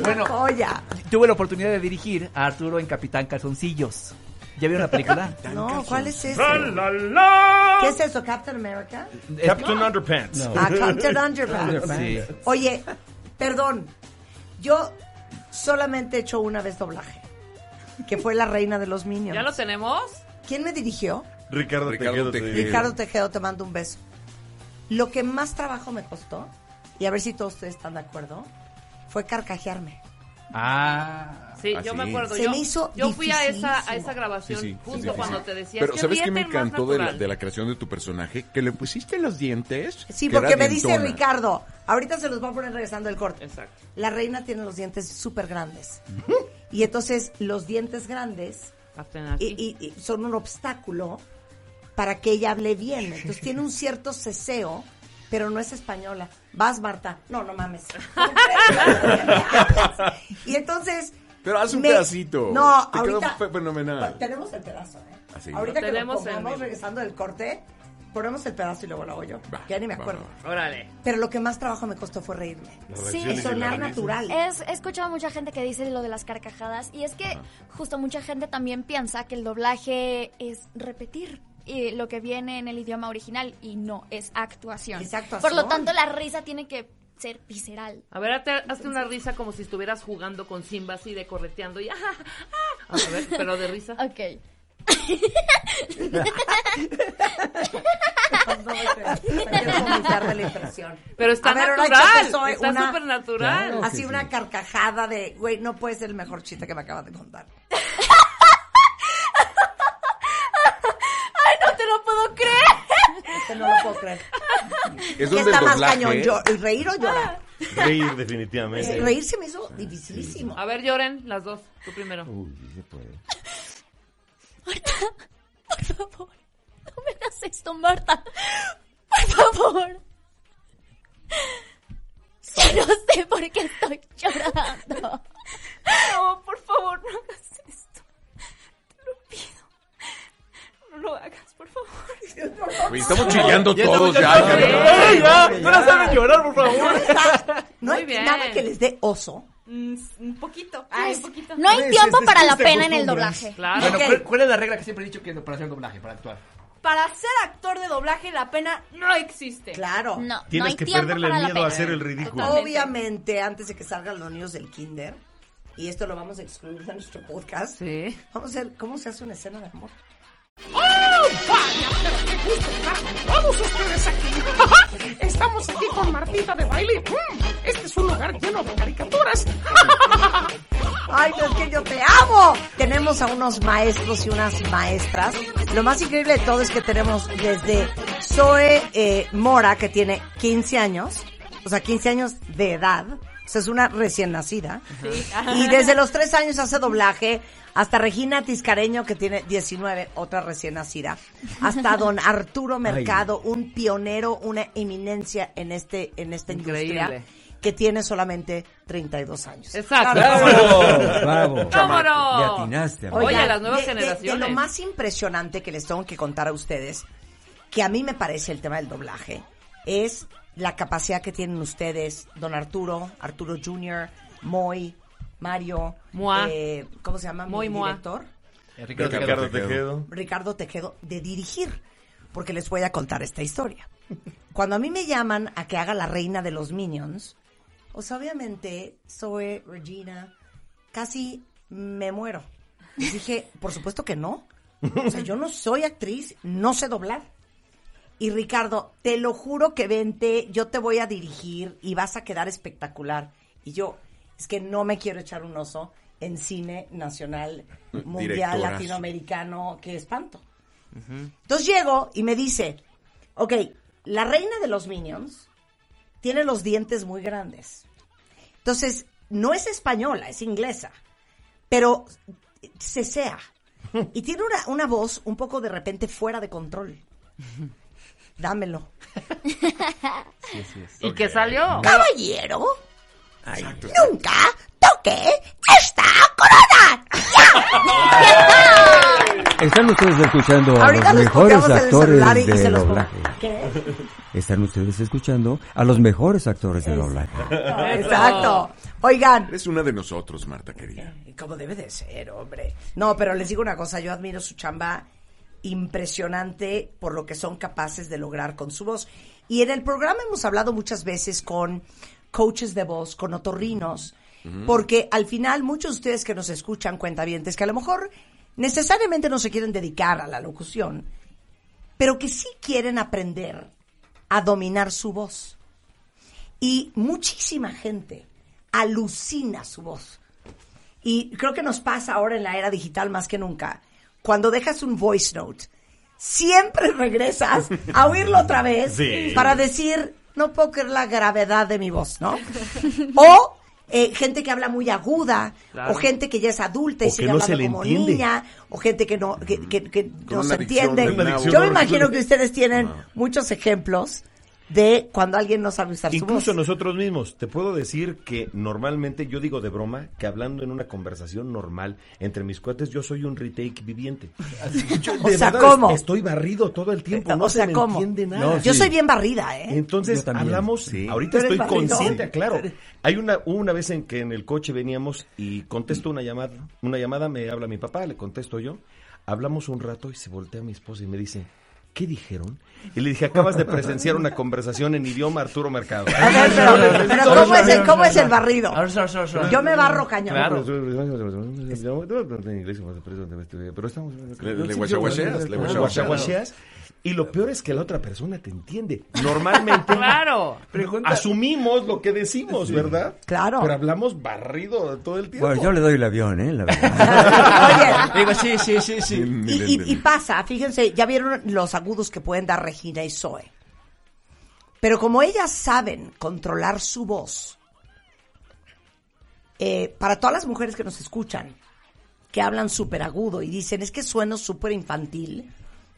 Bueno, Joya. tuve la oportunidad de dirigir a Arturo en Capitán Calzoncillos. ¿Ya vieron la película? No, ¿cuál es ese? ¡La, la, la! ¿Qué es eso, Captain America? Captain Underpants. Ah, Captain Underpants. Sí. Oye, perdón, yo solamente he hecho una vez doblaje, que fue La Reina de los Minions. ¿Ya lo tenemos? ¿Quién me dirigió? Ricardo, Ricardo Tejeda. te- Tejeda. Ricardo Tejero, te mando un beso. Lo que más trabajo me costó, y a ver si todos ustedes están de acuerdo, fue carcajearme. Ah. Sí, Ah, yo sí. me acuerdo. Se yo me hizo yo fui a esa, a esa grabación Sí, sí, justo sí, cuando sí. te decías Pero que ¿sabes qué me encantó de la, de la creación de tu personaje? Que le pusiste los dientes. Sí, que porque me dice. Ricardo, ahorita se los voy a poner regresando el corte. Exacto. La reina tiene los dientes súper grandes. Y entonces los dientes grandes y, y- y son un obstáculo para que ella hable bien. Entonces tiene un cierto ceseo, pero no es española. Vas, Marta. No, no mames. y entonces... Pero haz un me- pedacito. No, Te ahorita... fe- fenomenal. Tenemos el pedazo, ¿eh? Así. Ahorita Lo que lo pongamos vivo. regresando del corte, ponemos el pedazo y luego lo hago yo. Va, ya ni me acuerdo. va, Órale. Pero lo que más trabajo me costó fue reírme. Sí, Y sonar natural. Es, he escuchado mucha gente que dice lo de las carcajadas y es que justo mucha gente también piensa que el doblaje es repetir eh, lo que viene en el idioma original y no, es actuación. Es actuación. Por lo tanto, la risa tiene que ser visceral. A ver, hazte, hazte una risa como si estuvieras jugando con Simba así de correteando y... ah, ah. A ver, pero de risa. Ok. Quiero vomitar de la impresión. Pero está ver, natural, soy está una- súper natural. Claro. Así una carcajada de, güey, no puede ser el mejor chiste que me acabas de contar. ¡Ay, no te lo puedo creer! Este no lo puedo creer. Es ¿Qué está más cañón? Yo- ¿Reír o llorar? Reír, definitivamente. Eh, Reír se me hizo dificilísimo. A ver, lloren las dos. Tú primero. Uy, sí se puede. Por favor, no me hagas esto, Marta. Por favor. Ya no sé por qué estoy llorando. No, por favor, no hagas esto. Te lo pido. No lo hagas, por favor. Estamos chillando Ya todos estamos- ya. ya- ya-. ¡No la saben llorar, por favor! No hay bien. nada que les dé oso. Mm, un poquito. Ay, un poquito. No hay tiempo para la pena en el doblaje. Claro. Bueno. ¿cuál, cuál es la regla que siempre he dicho que para hacer doblaje, para actuar? Para ser actor de doblaje, la pena no existe. Claro. No, no Tienes hay que tiempo perderle para el la miedo a pena. hacer el ridículo. Totalmente. Obviamente, antes de que salgan los niños del kinder, y esto lo vamos a excluir de nuestro podcast, Sí. vamos a ver cómo se hace una escena de amor. Todos ustedes aquí. Estamos aquí con Martita de baile. Mm, Este es un lugar lleno de caricaturas. Ay, no es que yo te amo. Tenemos a unos maestros y unas maestras. Lo más increíble de todo es que tenemos desde Zoe eh, Mora, que tiene 15 años, o sea, 15 años de edad. O sea, es una recién nacida. Y desde los 3 años hace doblaje. Hasta Regina Tiscareño, que tiene 19, otra recién nacida. Hasta don Arturo Mercado, un pionero, una eminencia en este en esta Increíble. industria, que tiene solamente 32 años. Exacto. ¡Bravo! ¡Bravo! ¡Vámonos! Le atinaste, amor. Oye, las nuevas de- de- generaciones. De, lo más impresionante que les tengo que contar a ustedes, que a mí me parece el tema del doblaje, es la capacidad que tienen ustedes, don Arturo, Arturo Jr., Moy, Mario, Mua. eh, ¿cómo se llama? Mua. director, Ricardo Ricardo. Tejedo. Ricardo Tejedo, de dirigir, porque les voy a contar esta historia. Cuando a mí me llaman a que haga la reina de los Minions, pues obviamente Zoe, Regina, casi me muero. Les dije, por supuesto que no. O sea, yo no soy actriz, no sé doblar. Y Ricardo, te lo juro que vente, yo te voy a dirigir y vas a quedar espectacular. Y yo, es que no me quiero echar un oso, en cine nacional, mundial, latinoamericano, qué espanto. Entonces llego y me dice, ok, la reina de los Minions tiene los dientes muy grandes. Entonces, no es española, es inglesa, pero cesea. Y tiene una, una voz un poco de repente fuera de control. Dámelo. ¿Y qué salió? Caballero, nunca toque esta corona. Están ustedes escuchando a Ahorita los mejores actores de doblaje. ¿Qué? Están ustedes escuchando a los mejores actores de doblaje. Exacto. Oigan, Eres una de nosotros, Marta querida. como debe de ser, hombre. No, pero les digo una cosa, yo admiro su chamba impresionante por lo que son capaces de lograr con su voz. Y en el programa hemos hablado muchas veces con coaches de voz, con otorrinos, porque al final muchos de ustedes que nos escuchan cuentavientes que a lo mejor necesariamente no se quieren dedicar a la locución, pero que sí quieren aprender a dominar su voz. Y muchísima gente alucina su voz. Y creo que nos pasa ahora en la era digital más que nunca. Cuando dejas un voice note, siempre regresas a oírlo otra vez Sí. para decir, no puedo creer la gravedad de mi voz, ¿no? o eh, gente que habla muy aguda, Claro. o gente que ya es adulta y O sigue no se hablando le como entiende. niña, o gente que no, que, que- que no se adicción, entiende. Yo me imagino que ustedes tienen muchos ejemplos de cuando alguien no sabe usar su Incluso nosotros mismos, te puedo decir que normalmente yo digo de broma que hablando en una conversación normal entre mis cuates yo soy un retake viviente. Yo, O sea, verdad, ¿cómo? Estoy barrido todo el tiempo, no O sea, se me ¿cómo? entiende nada. Yo soy bien barrida, ¿eh? Entonces hablamos, Sí. ahorita ¿Tú eres estoy barrido? consciente, claro. Hay una hubo una vez en que en el coche veníamos y contesto una llamada, una llamada me habla mi papá, le contesto yo. Hablamos un rato y se voltea mi esposa y me dice, ¿qué dijeron? Y le dije, acabas de presenciar una conversación en idioma Arturo Mercado. A ver, pero, pero ¿cómo, es el, ¿cómo es el barrido? Yo me barro cañón. Claro. Pero estamos... Le- guachaguacheas. Y lo peor es que la otra persona te entiende. Normalmente Claro. asumimos lo que decimos, ¿verdad? Claro. Pero hablamos barrido todo el tiempo. Bueno, yo le doy el avión, ¿eh? La verdad. Digo, sí, sí, sí, sí. Y, y- y pasa, fíjense, ya vieron los agudos que pueden dar Regina y Zoe. Pero como ellas saben controlar su voz, eh, para todas las mujeres que nos escuchan, que hablan súper agudo y dicen, es que sueno súper infantil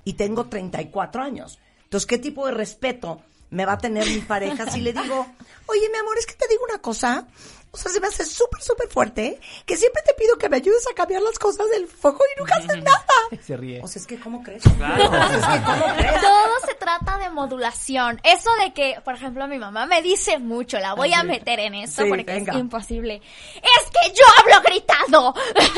y tengo 34 años. Entonces, ¿qué tipo de respeto me va a tener mi pareja si le digo, oye, mi amor, es que te digo una cosa? O sea, se me hace súper, súper fuerte, que siempre te pido que me ayudes a cambiar las cosas del foco y nunca haces nada. Se ríe. O sea, es que, ¿cómo crees? Claro. O sea, es que, ¿cómo crees? Todo se trata de modulación. Eso de que, por ejemplo, mi mamá me dice mucho, la voy a meter en eso Sí, porque venga. es imposible. Es que yo hablo gritado.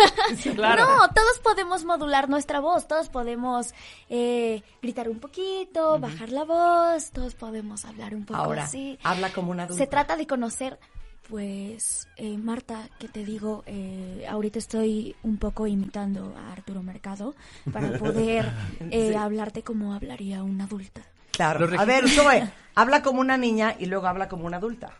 claro. No, todos podemos modular nuestra voz, todos podemos eh, gritar un poquito, bajar la voz, todos podemos hablar un poco Ahora, así. habla como una adulta. Se trata de conocer, pues, eh, Marta, que te digo, eh, ahorita estoy un poco imitando a Arturo Mercado para poder eh, Sí. hablarte como hablaría una adulta. Claro. A ver, Zoe, habla como una niña y luego habla como una adulta.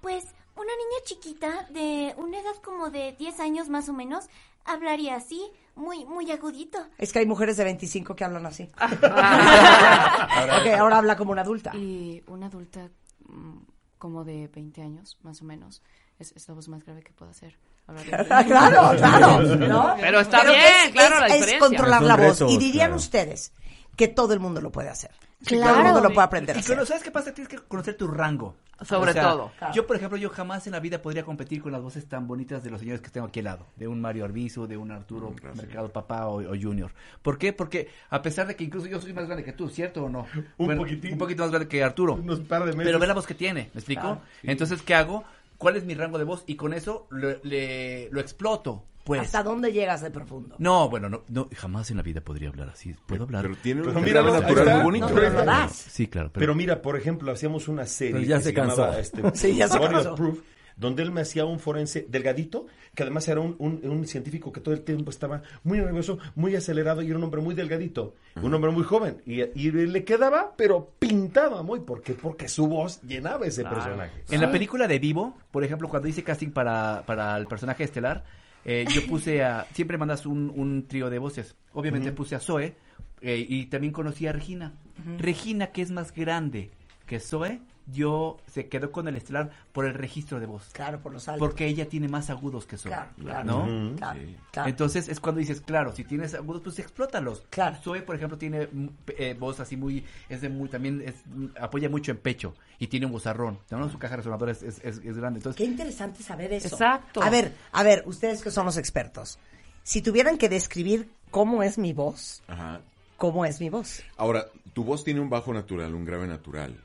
Pues una niña chiquita de una edad como de 10 años más o menos hablaría así, muy muy agudito. Es que hay mujeres de 25 que hablan así. Ah. ok, ahora habla como una adulta. Y una adulta mm, como de 20 años, más o menos, es, es la voz más grave que puedo hacer. Hablar de- claro, claro. ¿no? Pero está bien, es- claro, la es- es diferencia. controlar la voz. y dirían claro. ustedes que todo el mundo lo puede hacer. Claro. Todo el mundo lo puede aprender Y pero. ¿sabes qué pasa? Tienes que conocer tu rango. Sobre todo. Yo, por ejemplo, yo jamás en la vida podría competir con las voces tan bonitas de los señores que tengo aquí al lado. De un Mario Arbizu, de un Arturo Mercado Papá o, o Junior. ¿Por qué? Porque a pesar de que incluso yo soy más grande que tú, ¿cierto o no? Un poquitín. Un poquito más grande que Arturo. Unos par de meses. Pero ve la voz que tiene, ¿me explico? Claro. Entonces, ¿qué hago? ¿Cuál es mi rango de voz? Y con eso le, le- lo exploto. Pues. ¿Hasta dónde llegas de profundo? No, bueno, no, no, jamás en la vida podría hablar así. ¿Puedo hablar? Pero tiene Pero un mira, natural muy bonito. No, pero. Sí, claro. Pero mira, por ejemplo, hacíamos una serie Pero ya que se cansó. llamaba, este, Sí, ya se cansó. Proof, donde él me hacía un forense delgadito, que además era un, un- un científico que todo el tiempo estaba muy nervioso, muy acelerado y era un hombre muy delgadito, un hombre muy joven. Y, y le quedaba, pero pintaba muy, ¿por qué? Porque su voz llenaba ese personaje. En la película de Vivo, por ejemplo, cuando hice casting para, para el personaje estelar, eh, yo puse a, siempre mandas un, un trío de voces. Obviamente puse a Zoe eh, y también conocí a Regina. Regina, que es más grande que Zoe, yo se quedó con el estelar por el registro de voz. Claro, por los altos. Porque ella tiene más agudos que Zoe. Claro, claro. ¿No? Ujú. Claro, claro. Entonces es cuando dices, claro, si tienes agudos, pues explótalos. Claro. Zoe, por ejemplo, tiene mm, eh, voz así muy, es de muy, también es, mm, apoya mucho en pecho y tiene un vozarrón. ¿no? Su caja resonadora es, es, es- es grande. Entonces, Qué interesante saber eso. Exacto. A ver, a ver, ustedes que son los expertos. Si tuvieran que describir cómo es mi voz, Ajá. ¿cómo es mi voz? Ahora, tu voz tiene un bajo natural, un grave natural.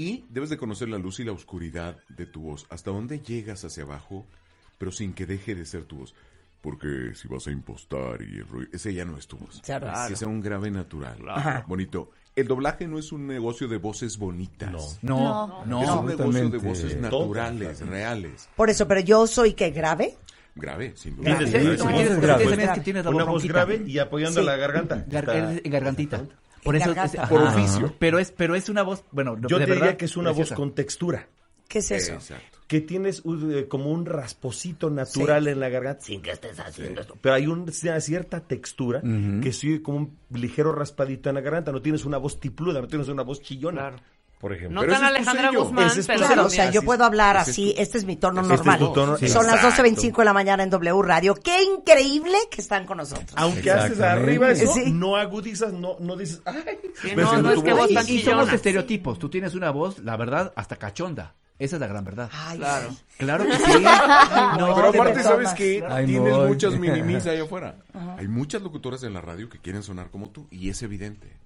Y debes de conocer la luz y la oscuridad de tu voz. Hasta dónde llegas hacia abajo, pero sin que deje de ser tu voz. Porque si vas a impostar y el rollo- ese ya no es tu voz. Claro. Que sea un grave natural. Ajá. Bonito. El doblaje no es un negocio de voces bonitas. No. No. Es un negocio de voces naturales, reales. Por eso, pero yo soy que grave. Grave, sin duda. Grave. Voz grave. grave. tienes que tienes la Una voz ronquita. grave y apoyando Sí. la garganta. Gar- gargantita. Por eso es, Por oficio. Pero es, pero es una voz, bueno, Yo de te verdad, diría que es una preciosa. voz con textura. ¿Qué es eso? Que tienes un, eh, como un rasposito natural en la garganta sin que estés haciendo esto. Pero hay un- una cierta textura que sigue como un ligero raspadito en la garganta. No tienes una voz tipluda, no tienes una voz chillona. Por ejemplo. No tan Alejandra Guzmán, es pero Claro, o sea, yo puedo hablar así, tu- este es mi tono Este es normal. tu tono, Son las exacto. 12.25 de la mañana en W Radio. ¡Qué increíble que están con nosotros! Aunque haces arriba eso, Sí. no agudizas, no, no dices, ay, Sí, no, es que voz. tan y son los estereotipos. Tú tienes una voz, la verdad, hasta cachonda. Esa es la gran verdad. claro. Claro que sí. No, pero te aparte, ¿sabes que Ay, Tienes no. muchas minimis allá afuera. Ajá. Hay muchas locutoras en la radio que quieren sonar como tú y es evidente.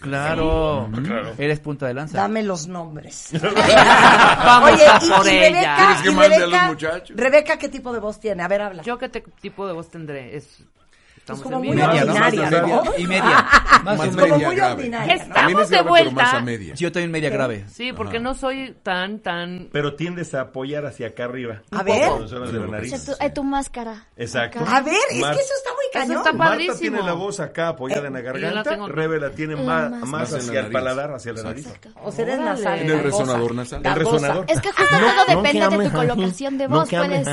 Claro. Sí. Claro. Eres punta de lanza. Dame los nombres. Vamos Oye, a y, por y ella. Rebeca, ¿Quieres que y mande a los muchachos? Rebeca, ¿qué tipo de voz tiene? A ver, habla. ¿Yo qué te- tipo de voz tendré? Es, estamos como en muy vivo. ordinaria, ¿no? Y media. Más Más como media muy grave. ordinaria, ¿no? Estamos de vuelta. Yo estoy en media grave. Sí, porque no soy tan, tan... Pero tiendes a apoyar hacia acá arriba. A ver. de la O nariz. sea, tu, eh, tu máscara. Exacto. Acá. A ver, es Mar- que eso está muy cañón. está Marta padrísimo. tiene la voz acá apoyada en la yo garganta, tengo- Rebe la tiene La más, más- hacia el paladar, hacia la nariz. O sea, eres nasal. En el resonador nasal. El resonador. Es que justo todo depende de tu colocación de voz. puedes.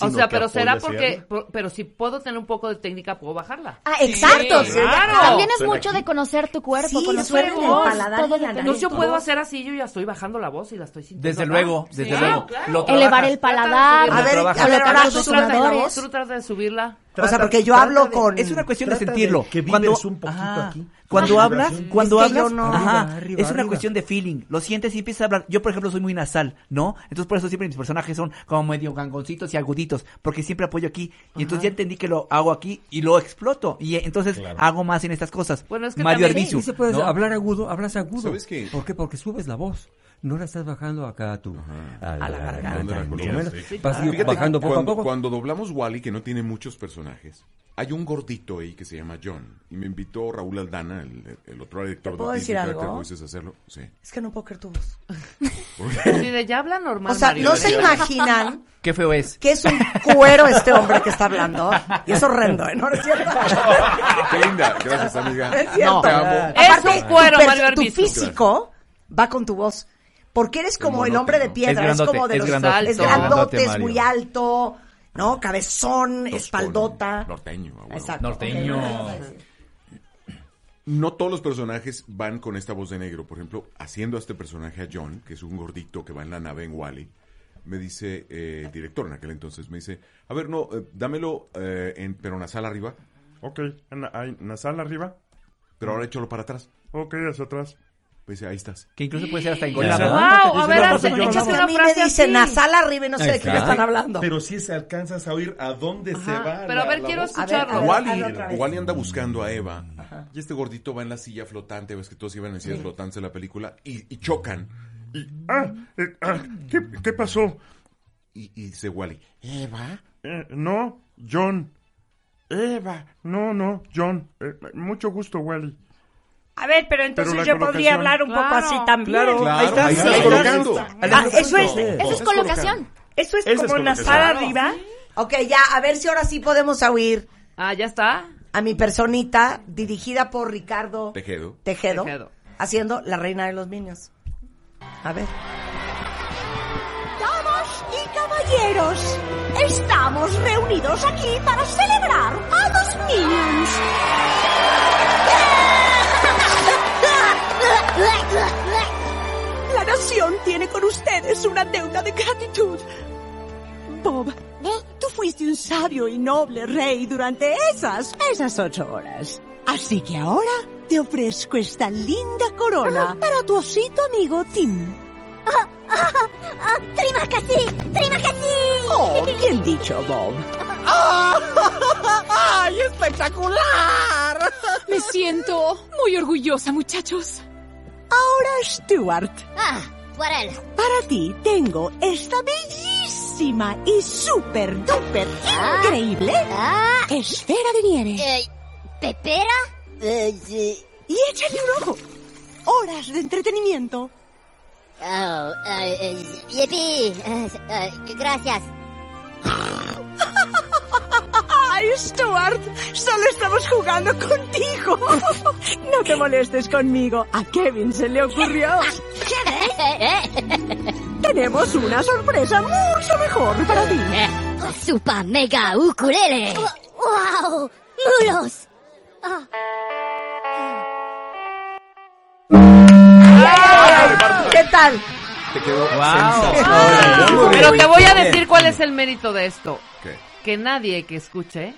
O sea, pero será porque... por- pero si puedo tener un poco de técnica, puedo bajarla. Ah, exacto. Sí, claro. También es mucho aquí. de conocer tu cuerpo, Sí, conocer el voz. paladar y todo en la depende. Entonces yo todo. puedo hacer así, yo ya estoy bajando la voz y la estoy sintiendo. Desde luego, Sí, desde luego. claro. Lo Elevar el paladar, A ver, colocar a ver, tú trata de la resonadores. Tú tratas de subirla. O sea, porque yo hablo con... Es una cuestión de sentirlo. que vibres un poquito aquí. Cuando hablas, cuando Es hablas, no- ajá, Arriba, es una arriba. cuestión de feeling. Lo sientes y empiezas a hablar. Yo, por ejemplo, soy muy nasal, ¿no? Entonces, por eso siempre mis personajes son como medio gangoncitos y aguditos, porque siempre apoyo aquí. Y entonces ya entendí que lo hago aquí y lo exploto. Y entonces hago más en estas cosas. Bueno, es que Mario también- Arbizu, Y se puede ¿no? hablar agudo, hablas agudo. ¿Sabes qué? ¿Por qué? Porque subes la voz. No la estás bajando acá a tu a la, garganta. ¿Dónde la menos. Sí. Vas Ah, fíjate, bajando poco cuando, a poco. Cuando doblamos Wally, que no tiene muchos personajes, hay un gordito ahí que se llama John. Y me invitó Raúl Aldana, el, el otro director ¿Te puedo de decir algo? Voices, a hacerlo. Sí. Es que no puedo creer tu voz. De ya habla normal, O sea, Mario. no se imaginan Qué feo es. que es un cuero este hombre que está hablando. Y es horrendo, ¿eh? ¿No es cierto? Qué linda. Gracias, amiga. Es cierto. Es Aparte, un cuero, tu, Mario tu físico va con tu voz. Porque eres como el hombre de piedra, Es como de es los grandote, es grandote, muy alto, ¿no? Cabezón, espaldota. Norteño. Exacto. Norteño. No todos los personajes van con esta voz de negro. Por ejemplo, haciendo a este personaje a John, que es un gordito que va en la nave en Wally, me dice eh, el director en aquel entonces, me dice, a ver, no, eh, dámelo eh, en, pero nasal arriba, Ok, en- hay nasal arriba. pero ahora échalo para atrás. Ok, hacia atrás. Dice, ahí estás. Que incluso puede ser hasta engolado. Wow, a ver, échate A mí me dicen nasal arriba y no sé de qué me están hablando. Pero si se alcanzas a oír a dónde se va. pero a ver, quiero escucharlo. A ver, Wally, anda buscando a Eva y este gordito va en la silla flotante, ves que todos iban en sillas flotantes en la película y, chocan. Y, ah, eh, ah, ¿qué, qué pasó? Y, y dice Wally, ¿Eva? Eh, no, John. Eva. No, no, John. Eh, mucho gusto, Wally. A ver, pero entonces yo podría hablar un poco así también. claro. Claro, Ahí está, ahí sí, colocando. Ah, eso es, Eso es colocación. eso es Esa es como colocación. nasal arriba. Ok, ya, a ver si ahora sí podemos oír Ah, ya está. a mi personita dirigida por Ricardo Tejedo. Tejedo, Tejedo. haciendo La Reina de los Niños. A ver. Damas y caballeros, Estamos reunidos aquí para celebrar a los Minions. La nación tiene con ustedes una deuda de gratitud. Bob, tú fuiste un sabio y noble rey durante esas, esas ocho horas. Así que ahora te ofrezco esta linda corona para tu osito amigo Tim. ¡Trimakasi! ¡Trimakasi! Oh, bien dicho, Bob. ¡Ay, espectacular! Me siento muy orgullosa, muchachos. Ahora, Stuart. Ah, por él. Para ti tengo esta bellísima y súper duper increíble esfera de nieve. Eh, ¿Pepera? Eh, sí. Y échale un ojo. Horas de entretenimiento. Oh, eh, eh, yipi. Eh, eh, gracias. ¡Ay, Stuart! Solo estamos jugando contigo. No te molestes conmigo. A Kevin se le ocurrió. Tenemos una sorpresa mucho mejor para ti. Super mega ukulele. ¡Wow! ¡Mulos! Ah. ¿Qué tal? Te quedó Wow. Pero te voy a decir cuál es el mérito de esto. ¿Qué? Que nadie que escuche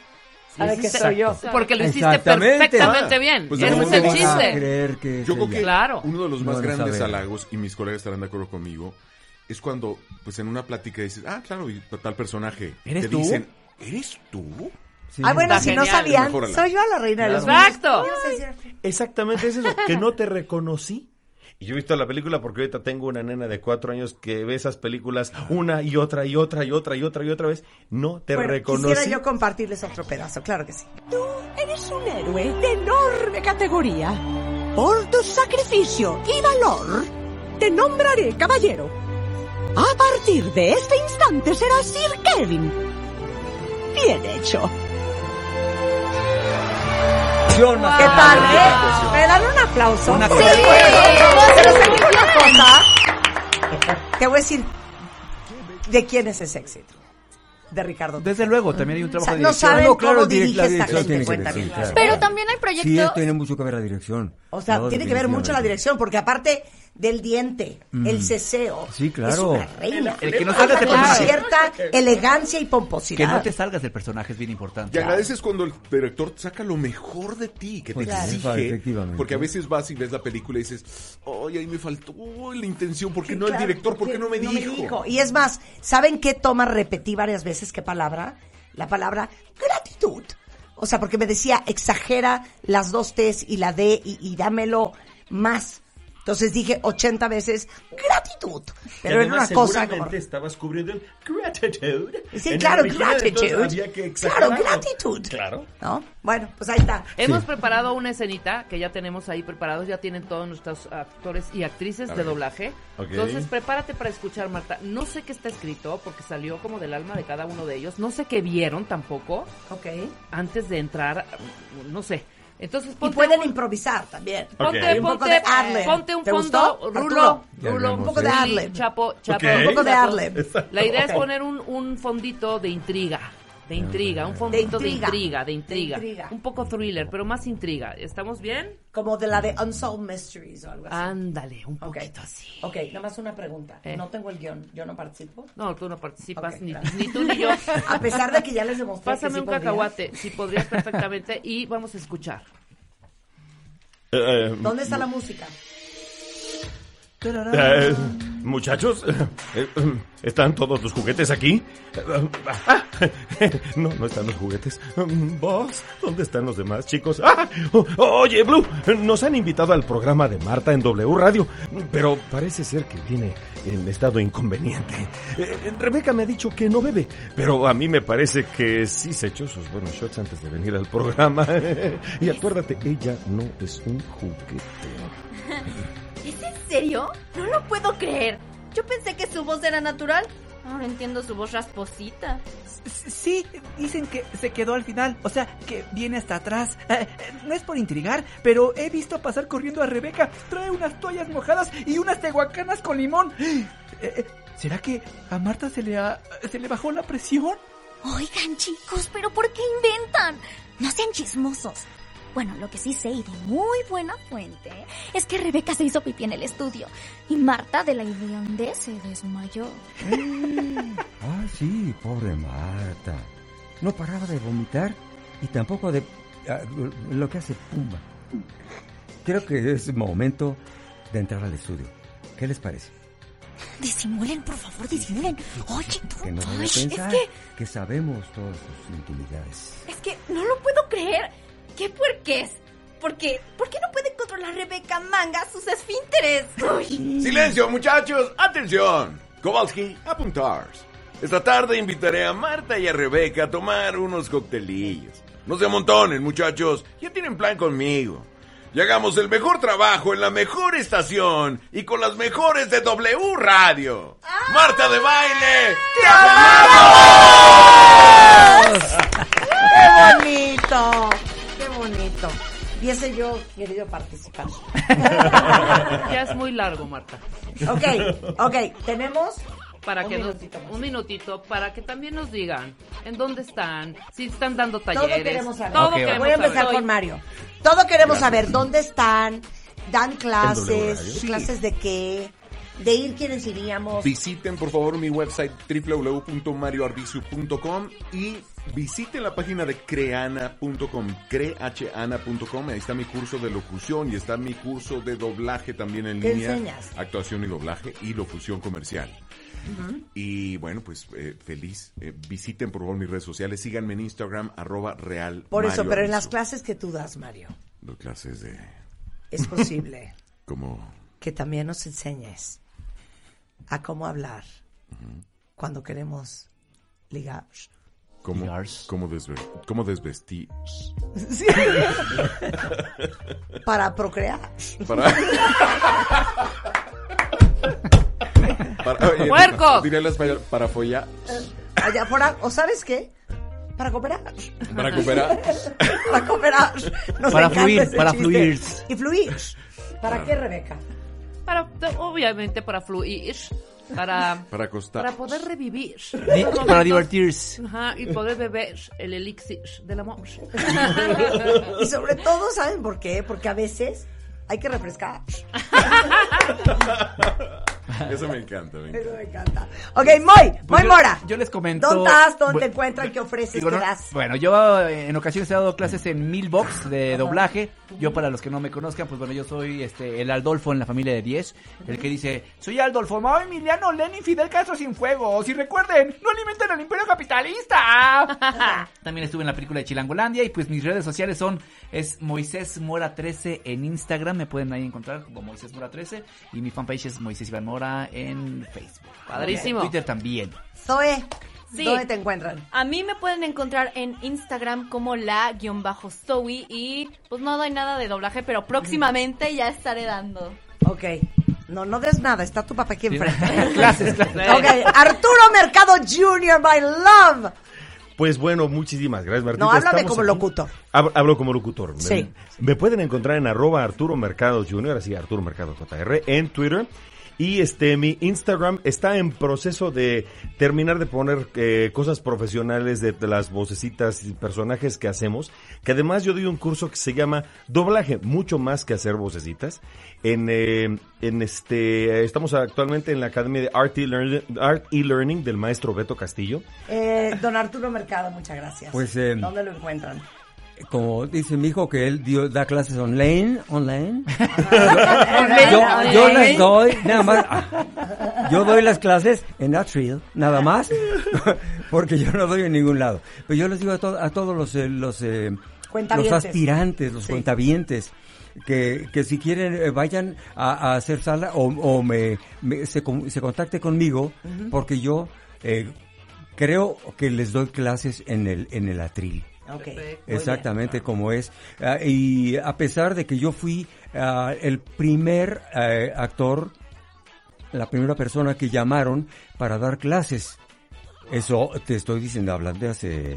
Sabe que soy yo. Porque lo hiciste Exactamente. perfectamente bien. Pues, Ese ¿cómo es el vas a chiste. creer que es Yo creo ella? que Claro. uno de los más No, grandes halagos, y mis colegas estarán de acuerdo conmigo, es cuando, pues en una plática dices, ah, claro, y tal personaje. ¿Eres te tú? dicen, ¿eres tú? Ah, bueno, Está si no genial. sabían, Mejórala. soy yo la reina de los Exacto. Exactamente es eso, que no te reconocí. Y yo he visto la película porque ahorita tengo una nena de cuatro años que ve esas películas una y otra y otra y otra y otra y otra vez. No te Bueno, reconocí. quisiera yo compartirles otro pedazo, claro que sí. Tú eres un héroe de enorme categoría. Por tu sacrificio y valor, te nombraré caballero. A partir de este instante serás Sir Kevin. Bien hecho. ¿Qué tal, eh? ¿Me dan un aplauso? Una Sí, cosa. pero se dijo una cosa. Te voy a decir, ¿de quién es ese éxito? De Ricardo. Desde luego, también hay un O trabajo sea, de no dirección. saben No, claro, cómo dirige la esta gente, sí, claro. Pero también hay Sí, proyectos... tiene mucho que ver la dirección. O sea, No, tiene que ver mucho la dirección, porque aparte del diente, Mm. el ceseo, Sí, claro. es una reina. El que no salgas de Con personaje. cierta elegancia y Que pomposidad. no te salgas del personaje es bien importante. Y agradeces cuando el director saca lo mejor de ti, que te Pues sí, exige. efectivamente. Porque a veces vas y ves la película y dices, ay, ahí me faltó la intención, ¿por qué Sí, no claro, el director? ¿Por qué no me no dijo? Y es más, ¿saben qué toma repetí varias veces? ¿Qué palabra? La palabra gratitud. O sea, porque me decía, exagera las dos T's y la D y, y dámelo más. Entonces dije 80 veces gratitud. Pero era una cosa como... Estabas cubriendo el gratitude. Sí, claro, gratitud. entonces había que Claro, gratitud. Claro. ¿No? Bueno, pues ahí está. Hemos preparado una escenita que ya tenemos ahí preparados, ya tienen todos nuestros actores y actrices de doblaje. Entonces prepárate para escuchar, Marta. No sé qué está escrito porque salió como del alma de cada uno de ellos. No sé qué vieron tampoco Ok. antes de entrar, no sé. Entonces Y pueden un- improvisar también. Ponte, un poco ponte, de ad-lib. ponte un ¿Te fondo, gustó, Rulo, Rulo, Un poco de ad-lib. Chapo, Chapo. Un poco de ad-lib. La idea es poner un, un fondito de intriga. De intriga, un fondito de intriga. intriga, de intriga, De intriga. Un poco thriller, pero más intriga. ¿Estamos bien? Como de la de Unsolved Mysteries o algo así. Ándale, un Ok. poquito así. Ok, nada más una pregunta. Eh. No tengo el guion, yo no participo. No, tú no participas, ni, tú ni yo. A pesar de que ya les demostré Pásame que sí un cacahuate, si podrías perfectamente, y vamos a escuchar. Eh, eh, ¿Dónde está la música? Muchachos, eh, ¿están todos los juguetes aquí? Ah, no, no están los juguetes. ¿Vos? ¿Dónde están los demás chicos? Ah, oye, Blue, nos han invitado al programa de Marta en W Radio, pero parece ser que viene en estado inconveniente. Eh, Rebeca me ha dicho que no bebe, pero a mí me parece que sí se echó sus buenos shots antes de venir al programa. y acuérdate, ella no es un juguete. ¿Es en serio? No lo puedo creer. Yo pensé que su voz era natural. Ahora entiendo su voz rasposita. Sí, dicen que se quedó al final, o sea, que viene hasta atrás. Eh, eh, no es por intrigar, pero he visto pasar corriendo a Rebeca. Trae unas toallas mojadas y unas tehuacanas con limón. Eh, eh, ¿Será que a Marta se le, ha- se le bajó la presión? Oigan, chicos, ¿pero por qué inventan? No sean chismosos. Bueno, lo que sí sé y de muy buena fuente es que Rebeca se hizo pipí en el estudio y Marta de la hediondez se desmayó. Ah, sí, pobre Marta. No paraba de vomitar y tampoco de ah, lo que hace Pumba. Creo que es momento de entrar al estudio. ¿Qué les parece? Disimulen, por favor, disimulen. Oye, tú, Que no ay, es que, que sabemos todas sus intimidades. es que no lo puedo creer. ¿Qué puerques? ¿Por qué? ¿Por qué no puede controlar Rebeca Manga sus esfínteres? Uy. Silencio, muchachos. Atención. Kowalski, apuntar. Esta tarde invitaré a Marta y a Rebeca a tomar unos coctelillos. No se amontonen, muchachos. Ya tienen plan conmigo. Y hagamos el mejor trabajo en la mejor estación y con las mejores de W Radio. Marta de baile. ¡Qué bonito! ¡Qué bonito! Hubiese yo querido participar. Ya es muy largo, Marta. Ok, ok, tenemos Para Un que nos- minutito más. un minutito para que también nos digan en dónde están, si están dando todo talleres. queremos saber. Todo Ok, queremos Voy a empezar saber. con Mario. Todo queremos Gracias. saber dónde están, dan clases, Sí. clases de qué, de ir quiénes iríamos. Visiten por favor mi website www.marioarbizu.com y visiten la página de creana.com, creana.com. Ahí está mi curso de locución y está mi curso de doblaje también en ¿Qué línea. enseñas? Actuación y doblaje y locución comercial. Y bueno, pues eh, feliz. Eh, visiten por favor mis redes sociales. Síganme en Instagram, arroba real. Por eso, pero en las clases que tú das, Mario, Doy clases de... es posible Como... que también nos enseñes a cómo hablar cuando queremos ligar. ¿Cómo, cómo, desve- cómo desvestir? Sí. Para procrear. Para... para oye, ¡Puercos! Diría el español, para follar. Allá afuera, ¿o sabes qué? Para cooperar. Para cooperar. para cooperar. Nos Para fluir, para chiste. fluir. Y fluir. ¿Para qué, Rebeca? Para, obviamente para fluir, para, Para acostar. para poder revivir. Di- para divertirse. Ajá, y poder beber el elixir del amor. y sobre todo, ¿saben por qué? Porque a veces hay que refrescar. Eso me encanta, me encanta. Eso me encanta. Ok, Moy, Moy Pues yo- Mora. Yo les comento. ¿Dónde estás? ¿Dónde Bu- te encuentran? ¿Qué ofreces? Digo, ¿Qué no- das? Bueno, yo eh, en ocasiones he dado clases en Milbox de doblaje. Yo para los que no me conozcan, pues bueno, yo soy este el Aldolfo en la familia de 10, el que dice, soy Aldolfo, Mao Emiliano, Lenin, Fidel Castro sin fuego. Si recuerden, no alimenten al imperio capitalista. También estuve en la película de Chilangolandia y pues mis redes sociales son es Moisés Mora 13 en Instagram, me pueden ahí encontrar como Moisés Mora 13 y mi fanpage es Moisés Iván Mora en Facebook. Padrísimo. Twitter también. Zoe, Sí. ¿dónde te encuentran? A mí me pueden encontrar en Instagram como la-stowy y pues no doy nada de doblaje, pero próximamente ya estaré dando. Ok. No, no des nada, está tu papá aquí enfrente. Clases, clases. Ok, Arturo Mercado Jr., my love. Pues bueno, muchísimas gracias, Martita. No, háblame Estamos como aquí. locutor. Hab- Hablo como locutor. Sí. Me, me pueden encontrar en arroba Arturo Mercado Jr., así Arturo Mercado JR, en Twitter. Y este mi Instagram está en proceso de terminar de poner eh, cosas profesionales de, de las vocecitas y personajes que hacemos. Que además yo doy un curso que se llama Doblaje, mucho más que hacer vocecitas. En, eh, en este, estamos actualmente en la Academia de Art e-Learning, Art e-Learning del maestro Beto Castillo. Eh, don Arturo Mercado, muchas gracias. Pues, eh, ¿Dónde lo encuentran? Como dice mi hijo que él dio, da clases online, online. Yo, yo las doy, nada más. ah, Yo doy las clases en Atrial, nada más, porque yo no doy en ningún lado. Pero yo les digo a, to- a todos los, eh, los, eh, los aspirantes, los Sí. cuentavientes, que, que si quieren eh, vayan a, a hacer sala o, o me, me- se, se contacte conmigo, porque yo eh, creo que les doy clases en el, en el atril. Ok. Exactamente como es. Ah, y a pesar de que yo fui ah, el primer eh, actor, la primera persona que llamaron para dar clases. Eso te estoy diciendo, hablando de hace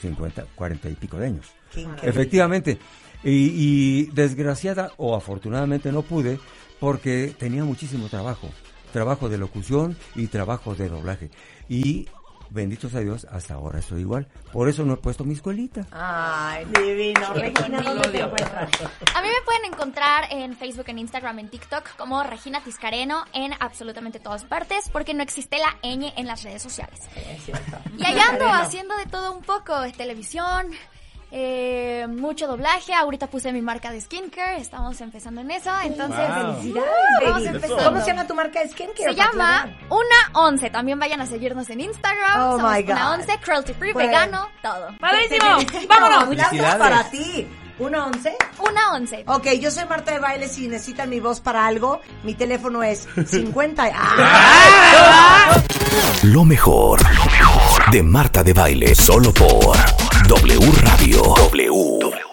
50, 40 y pico de años. Efectivamente. Y, y desgraciada o afortunadamente no pude porque tenía muchísimo trabajo. Trabajo de locución y trabajo de doblaje. Y benditos a Dios, hasta ahora estoy igual. Por eso no he puesto mi escuelita. Ay, divino. Regina, ¿dónde te encuentras? A mí me pueden encontrar en Facebook, en Instagram, en TikTok como Regina Tiscareno en absolutamente todas partes porque no existe la ñ en las redes sociales. Y allá ando haciendo de todo un poco, es televisión, eh, mucho doblaje. Ahorita puse mi marca de skincare, estamos empezando en eso, entonces Wow. felicidades. Empezando. ¿Cómo se llama tu marca de skincare? Se llama? Una Once. También vayan a seguirnos en Instagram. Oh Somos my Una God. Once, cruelty free, Pues- vegano, todo. ¡Padrísimo! ¡Vámonos! Gracias Felicidades. para ti. ¿Una once? Una once. Ok, yo soy Marta de Baile. Si necesitan mi voz para algo, mi teléfono es 50. ¡Ah! Lo mejor, lo mejor de Marta de Baile, solo por W Radio. W.